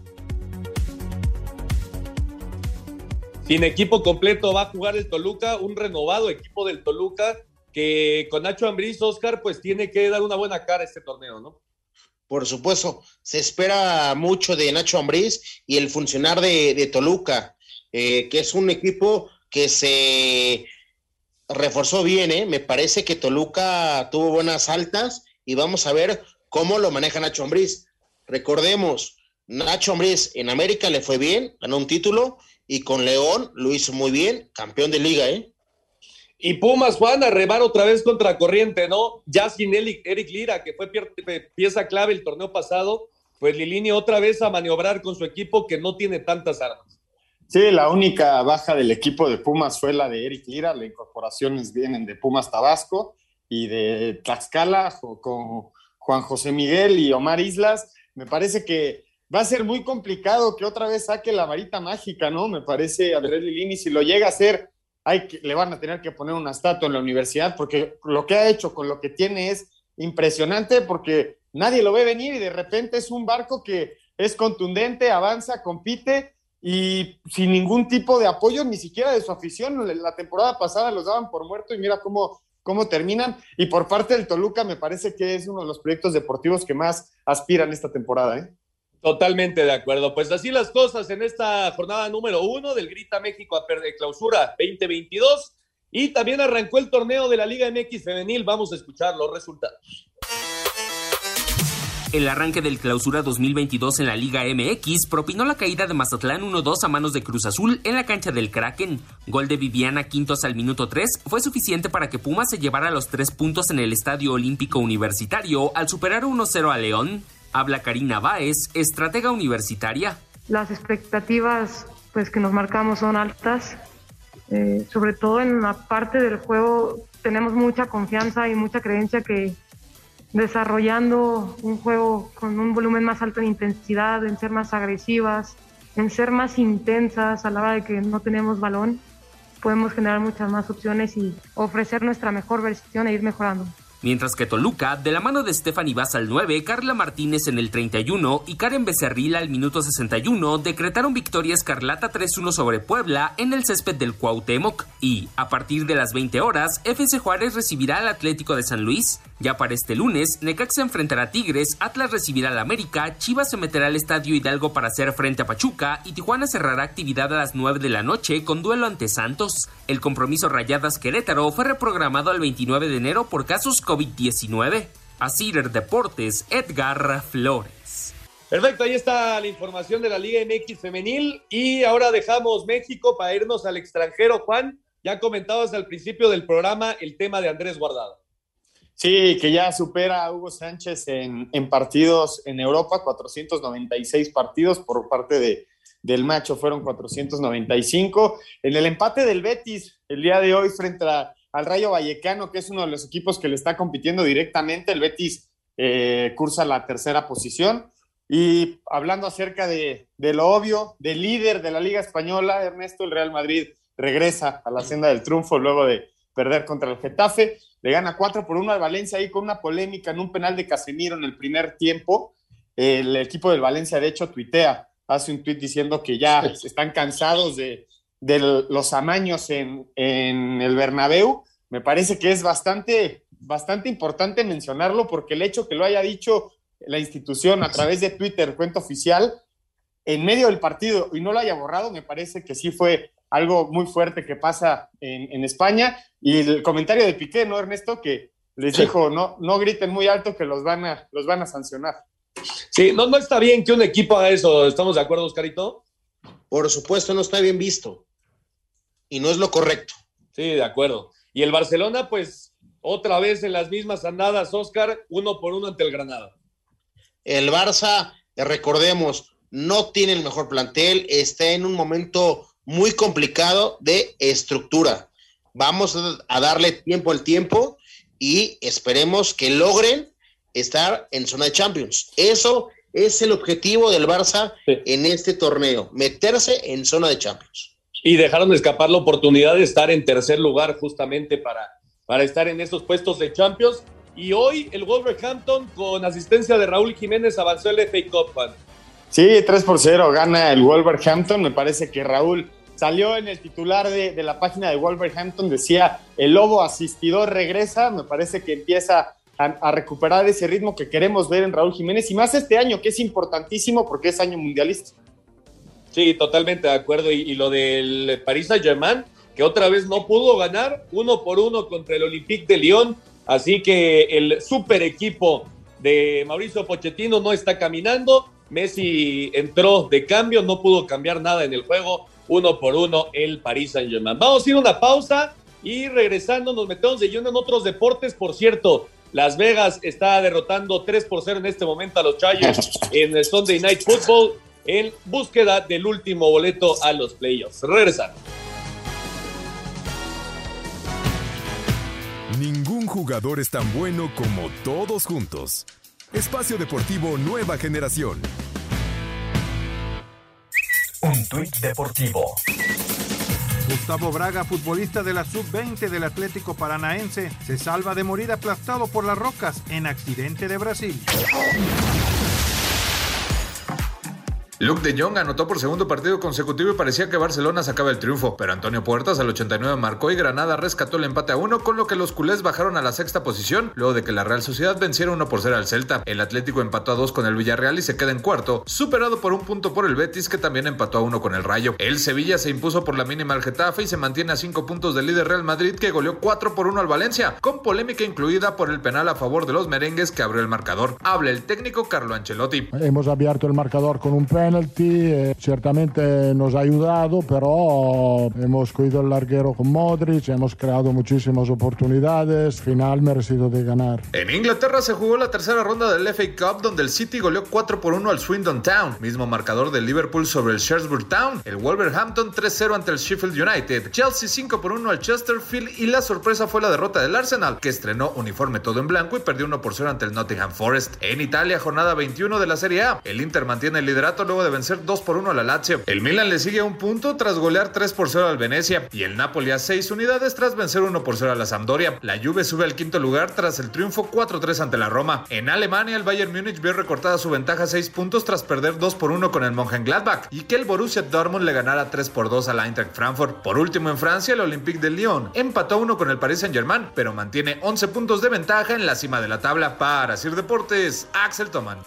Sin equipo completo va a jugar el Toluca, un renovado equipo del Toluca que con Nacho Ambriz, Oscar, pues tiene que dar una buena cara a este torneo, ¿no? Por supuesto, se espera mucho de Nacho Ambriz y el funcionar de, Toluca, eh, que es un equipo que se reforzó bien, ¿eh? Me parece que Toluca tuvo buenas altas y vamos a ver cómo lo maneja Nacho Ambriz. Recordemos, Nacho Ambriz en América le fue bien, ganó un título y con León lo hizo muy bien, campeón de liga, ¿eh? Y Pumas, Juan, a remar otra vez contra corriente, ¿no? Ya sin Eric Lira, que fue pieza clave el torneo pasado, pues Lilini otra vez a maniobrar con su equipo que no tiene tantas armas. Sí, la única baja del equipo de Pumas fue la de Eric Lira. Las incorporaciones vienen de Pumas Tabasco y de Tlaxcala con Juan José Miguel y Omar Islas. Me parece que va a ser muy complicado que otra vez saque la varita mágica, ¿no? Me parece Andrés Lilini, si lo llega a hacer hay que, le van a tener que poner una estatua en la universidad porque lo que ha hecho con lo que tiene es impresionante porque nadie lo ve venir y de repente es un barco que es contundente, avanza, compite y sin ningún tipo de apoyo, ni siquiera de su afición. La temporada pasada los daban por muerto y mira cómo, cómo terminan. Y por parte del Toluca me parece que es uno de los proyectos deportivos que más aspiran esta temporada. ¿eh? Totalmente de acuerdo. Pues así las cosas en esta jornada número uno del Grita México a de clausura 2022. Y también arrancó el torneo de la Liga MX Femenil. Vamos a escuchar los resultados. El arranque del clausura 2022 en la Liga MX propinó la caída de Mazatlán 1-2 a manos de Cruz Azul en la cancha del Kraken. Gol de Viviana Quintos al minuto 3 fue suficiente para que Pumas se llevara los tres puntos en el Estadio Olímpico Universitario al superar 1-0 a León. Habla Karina Báez, estratega universitaria. Las expectativas pues, que nos marcamos son altas. Eh, sobre todo en la parte del juego tenemos mucha confianza y mucha creencia que desarrollando un juego con un volumen más alto en intensidad, en ser más agresivas, en ser más intensas a la hora de que no tenemos balón, podemos generar muchas más opciones y ofrecer nuestra mejor versión e ir mejorando. Mientras que Toluca, de la mano de Stephanie Vaz al 9, Carla Martínez en el 31 y Karen Becerril al minuto 61, decretaron victoria escarlata 3-1 sobre Puebla en el césped del Cuauhtémoc. Y, a partir de las 20 horas, FC Juárez recibirá al Atlético de San Luis. Ya para este lunes, Necaxa enfrentará a Tigres, Atlas recibirá al América, Chivas se meterá al Estadio Hidalgo para hacer frente a Pachuca y Tijuana cerrará actividad a las 9 de la noche con duelo ante Santos. El compromiso Rayadas Querétaro fue reprogramado al 29 de enero por casos COVID-19. A Cider Deportes, Edgar Flores. Perfecto, ahí está la información de la Liga MX femenil y ahora dejamos México para irnos al extranjero. Juan, ya comentabas al principio del programa el tema de Andrés Guardado. Sí, que ya supera a Hugo Sánchez en, en, partidos en Europa, 496 partidos por parte de, del macho, fueron 495. En el empate del Betis, el día de hoy frente a al Rayo Vallecano, que es uno de los equipos que le está compitiendo directamente. El Betis eh, cursa la tercera posición. Y hablando acerca de, lo obvio, del líder de la Liga Española, Ernesto, el Real Madrid regresa a la senda del triunfo luego de perder contra el Getafe. Le gana 4 por 1 al Valencia ahí con una polémica en un penal de Casemiro en el primer tiempo. El equipo del Valencia, de hecho, tuitea, hace un tuit diciendo que ya están cansados de, de los amaños en, el Bernabéu, me parece que es bastante, bastante importante mencionarlo porque el hecho que lo haya dicho la institución a través de Twitter, cuenta oficial, en medio del partido y no lo haya borrado, me parece que sí fue algo muy fuerte que pasa en, España. Y el comentario de Piqué, ¿no, Ernesto? Que les dijo, no, no griten muy alto que los van a, los van a sancionar. Sí, no, no está bien que un equipo haga eso, ¿estamos de acuerdo, Oscarito? Por supuesto, no está bien visto y no es lo correcto. Sí, de acuerdo. Y el Barcelona, pues, otra vez en las mismas andadas, Oscar, uno por uno ante el Granada. El Barça, eh, recordemos, no tiene el mejor plantel, está en un momento muy complicado de estructura. Vamos a darle tiempo al tiempo y esperemos que logren estar en zona de Champions. Eso es el objetivo del Barça en este torneo, meterse en zona de Champions. Y dejaron escapar la oportunidad de estar en tercer lugar justamente para, para estar en estos puestos de Champions. Y hoy el Wolverhampton con asistencia de Raúl Jiménez avanzó el FA Cup. Sí, 3 por 0 gana el Wolverhampton. Me parece que Raúl salió en el titular de, de la página de Wolverhampton, decía el lobo asistidor regresa. Me parece que empieza a, recuperar ese ritmo que queremos ver en Raúl Jiménez y más este año, que es importantísimo porque es año mundialista. Sí, totalmente de acuerdo. Y, lo del Paris Saint-Germain, que otra vez no pudo ganar uno por uno contra el Olympique de Lyon. Así que el super equipo de Mauricio Pochettino no está caminando. Messi entró de cambio, no pudo cambiar nada en el juego. Uno por uno el Paris Saint-Germain. Vamos a ir a una pausa y regresando nos metemos de lleno en otros deportes. Por cierto, las Vegas está derrotando 3 por 0 en este momento a los Chargers [laughs] en el Sunday Night Football en búsqueda del último boleto a los playoffs. Regresamos. Ningún jugador es tan bueno como todos juntos. Espacio Deportivo Nueva Generación. Un tuit deportivo. Gustavo Braga, futbolista de la sub-20 del Atlético Paranaense, se salva de morir aplastado por las rocas en accidente de Brasil. Luke de Jong anotó por segundo partido consecutivo y parecía que Barcelona sacaba el triunfo, pero Antonio Puertas al 89 marcó y Granada rescató el empate a uno, con lo que los culés bajaron a la sexta posición, luego de que la Real Sociedad venciera 1 por 0 al Celta. El Atlético empató a 2 con el Villarreal y se queda en cuarto, superado por un punto por el Betis que también empató a 1 con el Rayo. El Sevilla se impuso por la mínima al Getafe y se mantiene a 5 puntos del líder Real Madrid que goleó 4 por 1 al Valencia, con polémica incluida por el penal a favor de los merengues que abrió el marcador. Habla el técnico Carlo Ancelotti. Hemos abierto el marcador con un penalti. Eh, nos ha ayudado, pero hemos cuidado el larguero con Modric, hemos creado muchísimas oportunidades, final merecido de ganar. En Inglaterra se jugó la tercera ronda del FA Cup donde el City goleó 4 por 1 al Swindon Town, mismo marcador del Liverpool sobre el Shrewsbury Town, el Wolverhampton 3-0 ante el Sheffield United, Chelsea 5 por 1 al Chesterfield y la sorpresa fue la derrota del Arsenal, que estrenó uniforme todo en blanco y perdió 1 por 0 ante el Nottingham Forest. En Italia, jornada 21 de la Serie A, el Inter mantiene el liderato luego de vencer 2 por 1 a la Lazio. El Milan le sigue a un punto tras golear 3 por 0 al Venecia y el Napoli a 6 unidades tras vencer 1 por 0 a la Sampdoria. La Juve sube al quinto lugar tras el triunfo 4-3 ante la Roma. En Alemania el Bayern Múnich vio recortada su ventaja a 6 puntos tras perder 2 por 1 con el Mönchengladbach y que el Borussia Dortmund le ganara 3 por 2 al Eintracht Frankfurt. Por último en Francia el Olympique de Lyon empató 1 con el Paris Saint-Germain, pero mantiene 11 puntos de ventaja en la cima de la tabla para Sir Deportes, Axel Toman.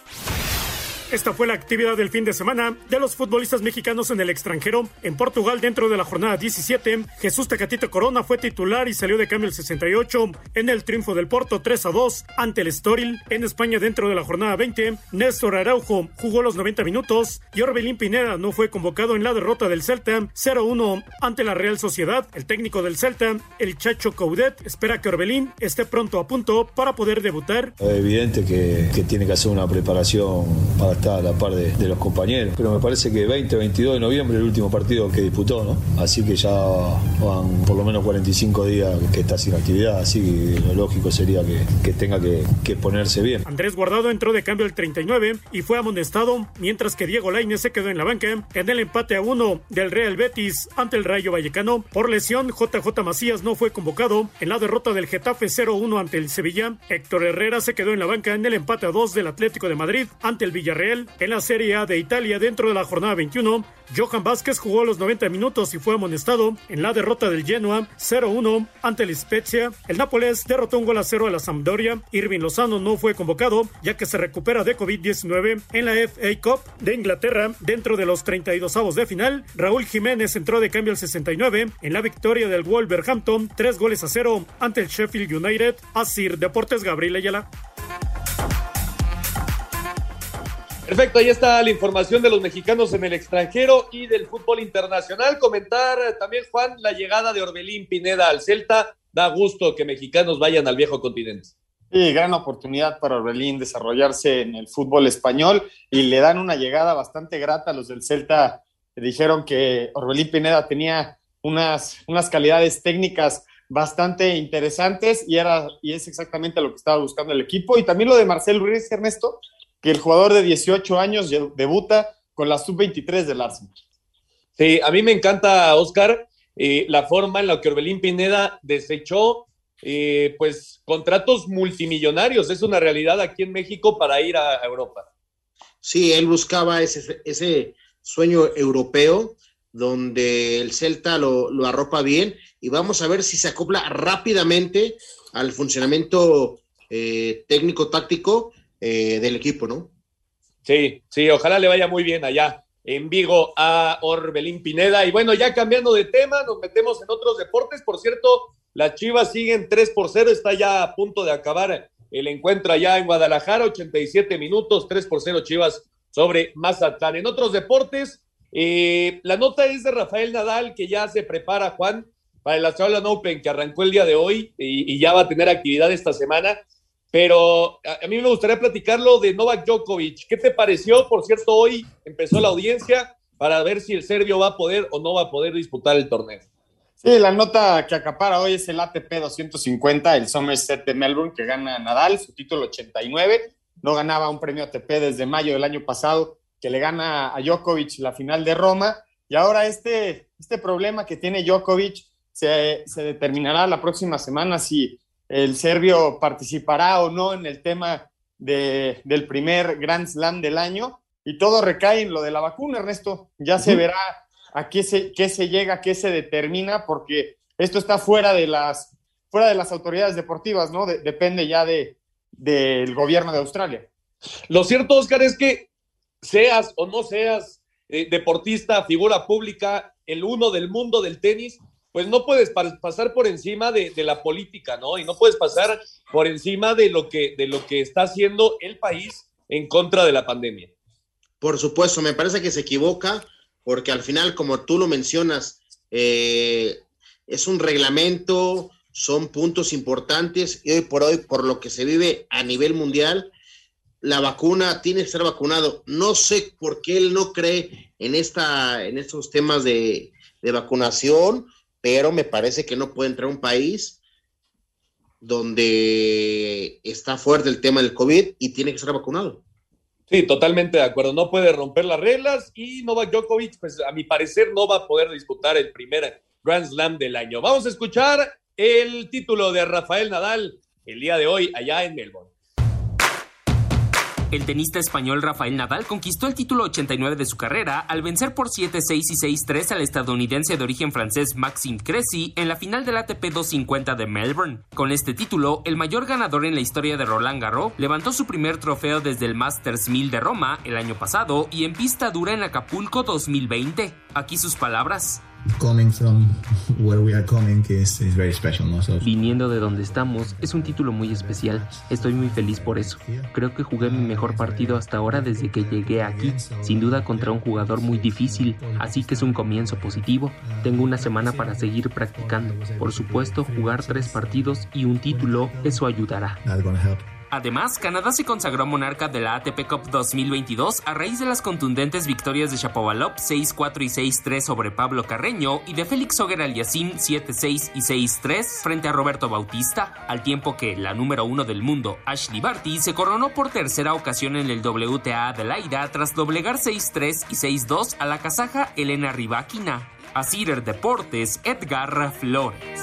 Esta fue la actividad del fin de semana de los futbolistas mexicanos en el extranjero. En Portugal, dentro de la jornada 17, Jesús Tecatito Corona fue titular y salió de cambio el 68 en el triunfo del Porto 3 a 2 ante el Estoril. En España, dentro de la jornada 20, Néstor Araujo jugó los 90 minutos y Orbelín Pineda no fue convocado en la derrota del Celta 0-1 ante la Real Sociedad. El técnico del Celta, el Chacho Coudet, espera que Orbelín esté pronto a punto para poder debutar. Evidente que, que tiene que hacer una preparación para está a la par de, los compañeros. Pero me parece que 20, 22 de noviembre el último partido que disputó, ¿no? Así que ya van por lo menos 45 días que está sin actividad, así que lo lógico sería que, tenga que, que, ponerse bien. Andrés Guardado entró de cambio el 39 y fue amonestado, mientras que Diego Lainez se quedó en la banca en el empate a uno del Real Betis ante el Rayo Vallecano. Por lesión, JJ Macías no fue convocado en la derrota del Getafe 0-1 ante el Sevilla. Héctor Herrera se quedó en la banca en el empate a 2 del Atlético de Madrid ante el Villarreal. En la Serie A de Italia dentro de la jornada 21, Johan Vázquez jugó los 90 minutos y fue amonestado en la derrota del Genoa 0-1 ante el Spezia. El Nápoles derrotó un gol a 0 a la Sampdoria. Irving Lozano no fue convocado ya que se recupera de COVID-19 en la FA Cup de Inglaterra dentro de los 32 avos de final. Raúl Jiménez entró de cambio al 69 en la victoria del Wolverhampton 3 goles a 0 ante el Sheffield United. Asir Deportes Gabriel Ayala. Perfecto, ahí está la información de los mexicanos en el extranjero y del fútbol internacional. Comentar también, Juan, la llegada de Orbelín Pineda al Celta. da gusto que mexicanos vayan al viejo continente. Sí, gran oportunidad para Orbelín desarrollarse en el fútbol español y le dan una llegada bastante grata los del Celta. Dijeron que Orbelín Pineda tenía unas, unas calidades técnicas bastante interesantes y, era, y es exactamente lo que estaba buscando el equipo. Y también lo de Marcel Ruiz Ernesto, que el jugador de 18 años debuta con la sub-23 del Arsenal. Sí, a mí me encanta, Oscar, eh, la forma en la que Orbelín Pineda desechó eh, pues contratos multimillonarios. Es una realidad aquí en México para ir a Europa. Sí, él buscaba ese, ese sueño europeo donde el Celta lo, lo, arropa bien y vamos a ver si se acopla rápidamente al funcionamiento eh, técnico-táctico eh, del equipo, ¿no? Sí, sí, ojalá le vaya muy bien allá en Vigo a Orbelín Pineda. Y bueno, ya cambiando de tema, nos metemos en otros deportes. Por cierto, las Chivas siguen 3 por 0, está ya a punto de acabar el encuentro allá en Guadalajara, 87 minutos, 3 por 0 Chivas sobre Mazatlán. En otros deportes, eh, la nota es de Rafael Nadal, que ya se prepara, Juan, para el Australian Open, que arrancó el día de hoy y, y ya va a tener actividad esta semana. Pero a, mí me gustaría platicarlo de Novak Djokovic. ¿Qué te pareció? Por cierto, hoy empezó la audiencia para ver si el serbio va a poder o no va a poder disputar el torneo. Sí, la nota que acapara hoy es el ATP 250, el Somerset de Melbourne, que gana Nadal, su título 89. No ganaba un premio ATP desde mayo del año pasado, que le gana a Djokovic la final de Roma. Y ahora este, este problema que tiene Djokovic se, se determinará la próxima semana si el serbio participará o no en el tema de, del primer Grand Slam del año. Y todo recae en lo de la vacuna, Ernesto. Ya se verá a qué se, qué se llega, qué se determina, porque esto está fuera de las, fuera de las autoridades deportivas, ¿no? De, depende ya de, del gobierno de Australia. Lo cierto, Oscar, es que seas o no seas eh, deportista, figura pública, el uno del mundo del tenis, pues no puedes pa pasar por encima de, la política, ¿no? Y no puedes pasar por encima de lo, que, de lo que está haciendo el país en contra de la pandemia. Por supuesto, me parece que se equivoca, porque al final, como tú lo mencionas, eh, es un reglamento, son puntos importantes, y hoy por hoy, por lo que se vive a nivel mundial, la vacuna tiene que ser vacunado. No sé por qué él no cree en, esta, en estos temas de vacunación pero me parece que no puede entrar un país donde está fuerte el tema del COVID y tiene que ser vacunado. Sí, totalmente de acuerdo. No puede romper las reglas y Novak Djokovic, pues a mi parecer, no va a poder disputar el primer Grand Slam del año. Vamos a escuchar el título de Rafael Nadal el día de hoy allá en Melbourne. El tenista español Rafael Nadal conquistó el título 89 de su carrera al vencer por 7-6 y 6-3 al estadounidense de origen francés Maxime Cressy en la final del ATP 250 de Melbourne. Con este título, el mayor ganador en la historia de Roland Garros levantó su primer trofeo desde el Masters 1000 de Roma el año pasado y en pista dura en Acapulco 2020. Aquí sus palabras. Coming from where we are coming is, is very special, ¿no? So... Viniendo de donde estamos, es un título muy especial. Estoy muy feliz por eso. Creo que jugué mi mejor partido hasta ahora desde que llegué aquí, sin duda contra un jugador muy difícil, así que es un comienzo positivo. Tengo una semana para seguir practicando. Por supuesto, jugar tres partidos y un título, eso ayudará. Además, Canadá se consagró monarca de la ATP Cup 2022 a raíz de las contundentes victorias de Shapovalov 6-4 y 6-3 sobre Pablo Carreño y de Félix Auger Aliassime 7-6 y 6-3 frente a Roberto Bautista, al tiempo que la número uno del mundo, Ashley Barty, se coronó por tercera ocasión en el WTA Adelaida tras doblegar 6-3 y 6-2 a la kazaja Elena Rybakina. A Cider Deportes, Edgar Flores.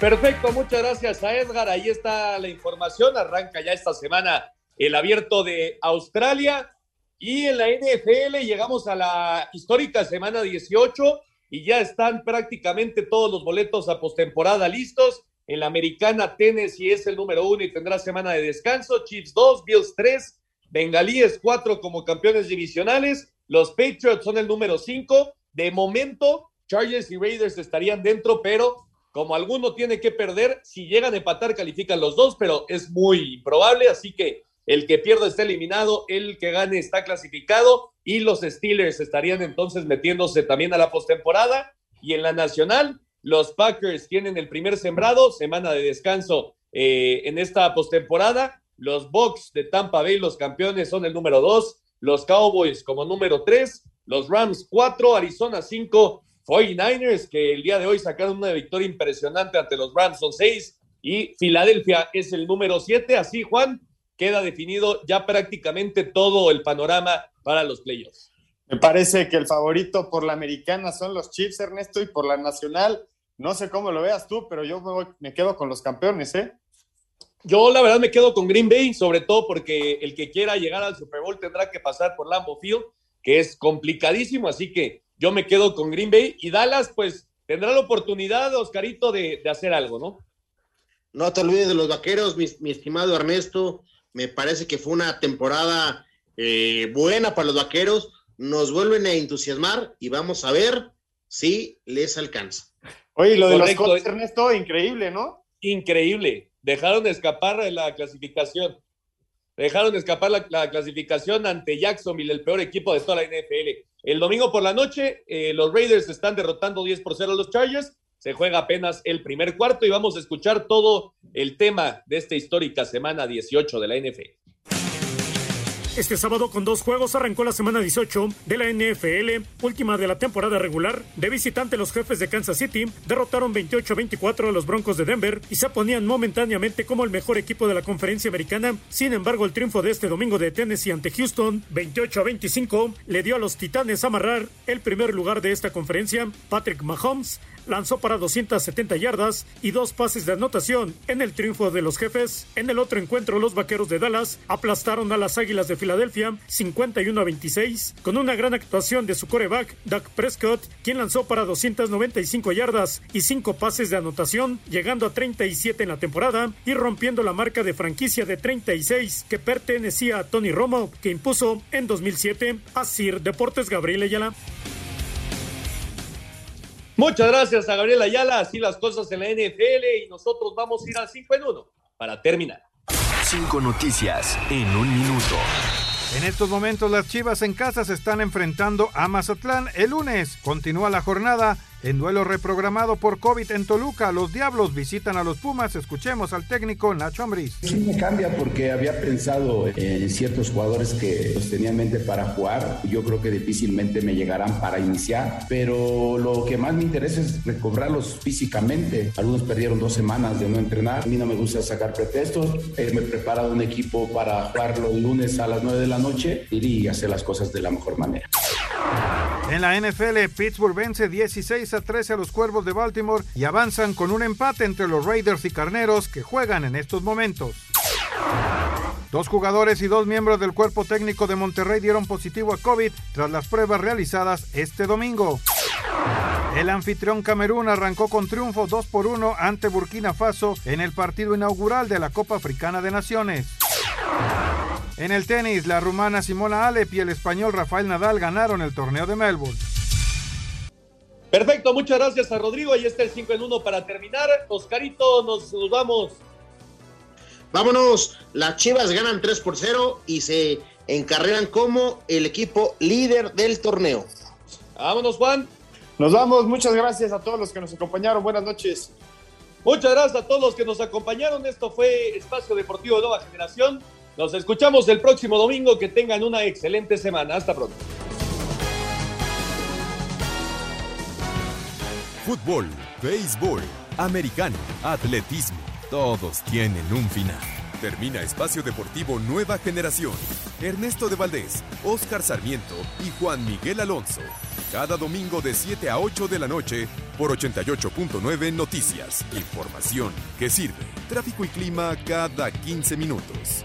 Perfecto, muchas gracias a Edgar. Ahí está la información. Arranca ya esta semana el abierto de Australia. Y en la NFL llegamos a la histórica semana 18 y ya están prácticamente todos los boletos a postemporada listos. En la americana, Tennessee es el número uno y tendrá semana de descanso. Chiefs 2, Bills 3, Bengalíes 4 como campeones divisionales. Los Patriots son el número 5. De momento, Chargers y Raiders estarían dentro, pero como alguno tiene que perder, si llegan a empatar, califican los dos, pero es muy improbable, así que El que pierda está eliminado, el que gane está clasificado y los Steelers estarían entonces metiéndose también a la postemporada. Y en la nacional, los Packers tienen el primer sembrado, semana de descanso eh, en esta postemporada. Los Bucks de Tampa Bay, los campeones, son el número dos. Los Cowboys como número tres. Los Rams cuatro. Arizona cinco. 49ers, que el día de hoy sacaron una victoria impresionante ante los Rams, son seis. Y Filadelfia es el número siete. Así, Juan, queda definido ya prácticamente todo el panorama para los playoffs. Me parece que el favorito por la americana son los Chiefs, Ernesto, y por la nacional no sé cómo lo veas tú, pero yo me, quedo con los campeones, ¿eh? Yo la verdad me quedo con Green Bay, sobre todo porque el que quiera llegar al Super Bowl tendrá que pasar por Lambeau Field, que es complicadísimo, así que yo me quedo con Green Bay y Dallas, pues tendrá la oportunidad, Oscarito, de, hacer algo, ¿no? No te olvides de los vaqueros, mi, estimado Ernesto. Me parece que fue una temporada eh, buena para los vaqueros. Nos vuelven a entusiasmar y vamos a ver si les alcanza. Oye, lo de los Colts, Ernesto, increíble, ¿no? Increíble. Dejaron escapar la clasificación. Dejaron escapar la, clasificación ante Jacksonville, el peor equipo de toda la NFL. El domingo por la noche, eh, los Raiders están derrotando 10 por 0 a los Chargers. Se juega apenas el primer cuarto y vamos a escuchar todo el tema de esta histórica semana 18 de la NFL. Este sábado con dos juegos arrancó la semana 18 de la NFL, última de la temporada regular. De visitante los jefes de Kansas City derrotaron 28-24 a los Broncos de Denver y se ponían momentáneamente como el mejor equipo de la conferencia americana. Sin embargo, el triunfo de este domingo de Tennessee ante Houston, 28-25, le dio a los Titanes amarrar el primer lugar de esta conferencia. Patrick Mahomes lanzó para 270 yardas y dos pases de anotación en el triunfo de los jefes. En el otro encuentro, los vaqueros de Dallas aplastaron a las Águilas de Filadelfia 51 a 26 con una gran actuación de su coreback, Doug Prescott, quien lanzó para 295 yardas y cinco pases de anotación, llegando a 37 en la temporada y rompiendo la marca de franquicia de 36 que pertenecía a Tony Romo, que impuso en 2007 a Sir Deportes Gabriel Ayala. Muchas gracias a Gabriel Ayala. Así las cosas en la NFL y nosotros vamos a ir al 5 en 1 para terminar. Cinco noticias en un minuto. En estos momentos las Chivas en casa se están enfrentando a Mazatlán. El lunes continúa la jornada en duelo reprogramado por COVID en Toluca, los Diablos visitan a los Pumas. Escuchemos al técnico Nacho Ambriz. Sí me cambia porque había pensado en ciertos jugadores que los tenía en mente para jugar. Yo creo que difícilmente me llegarán para iniciar, pero lo que más me interesa es recobrarlos físicamente. Algunos perdieron dos semanas de no entrenar. A mí no me gusta sacar pretextos. Eh, me he preparado un equipo para jugarlo el lunes a las 9 de la noche y hacer las cosas de la mejor manera. En la NFL, Pittsburgh vence 16 a 13 a los Cuervos de Baltimore y avanzan con un empate entre los Raiders y Carneros que juegan en estos momentos. Dos jugadores y dos miembros del cuerpo técnico de Monterrey dieron positivo a COVID tras las pruebas realizadas este domingo. El anfitrión Camerún arrancó con triunfo 2 por 1 ante Burkina Faso en el partido inaugural de la Copa Africana de Naciones. En el tenis, la rumana Simona Alep y el español Rafael Nadal ganaron el torneo de Melbourne. Perfecto, muchas gracias a Rodrigo. Ahí está el 5 en 1 para terminar. Oscarito, nos, nos vamos. Vámonos, las Chivas ganan 3 por 0 y se encarreran como el equipo líder del torneo. Vámonos, Juan. Nos vamos, muchas gracias a todos los que nos acompañaron. Buenas noches. Muchas gracias a todos los que nos acompañaron. Esto fue Espacio Deportivo de Nueva Generación. Nos escuchamos el próximo domingo. Que tengan una excelente semana. Hasta pronto. Fútbol, béisbol, americano, atletismo. Todos tienen un final. Termina Espacio Deportivo Nueva Generación. Ernesto de Valdés, Oscar Sarmiento y Juan Miguel Alonso. Cada domingo de 7 a 8 de la noche por 88.9 Noticias. Información que sirve. Tráfico y clima cada 15 minutos.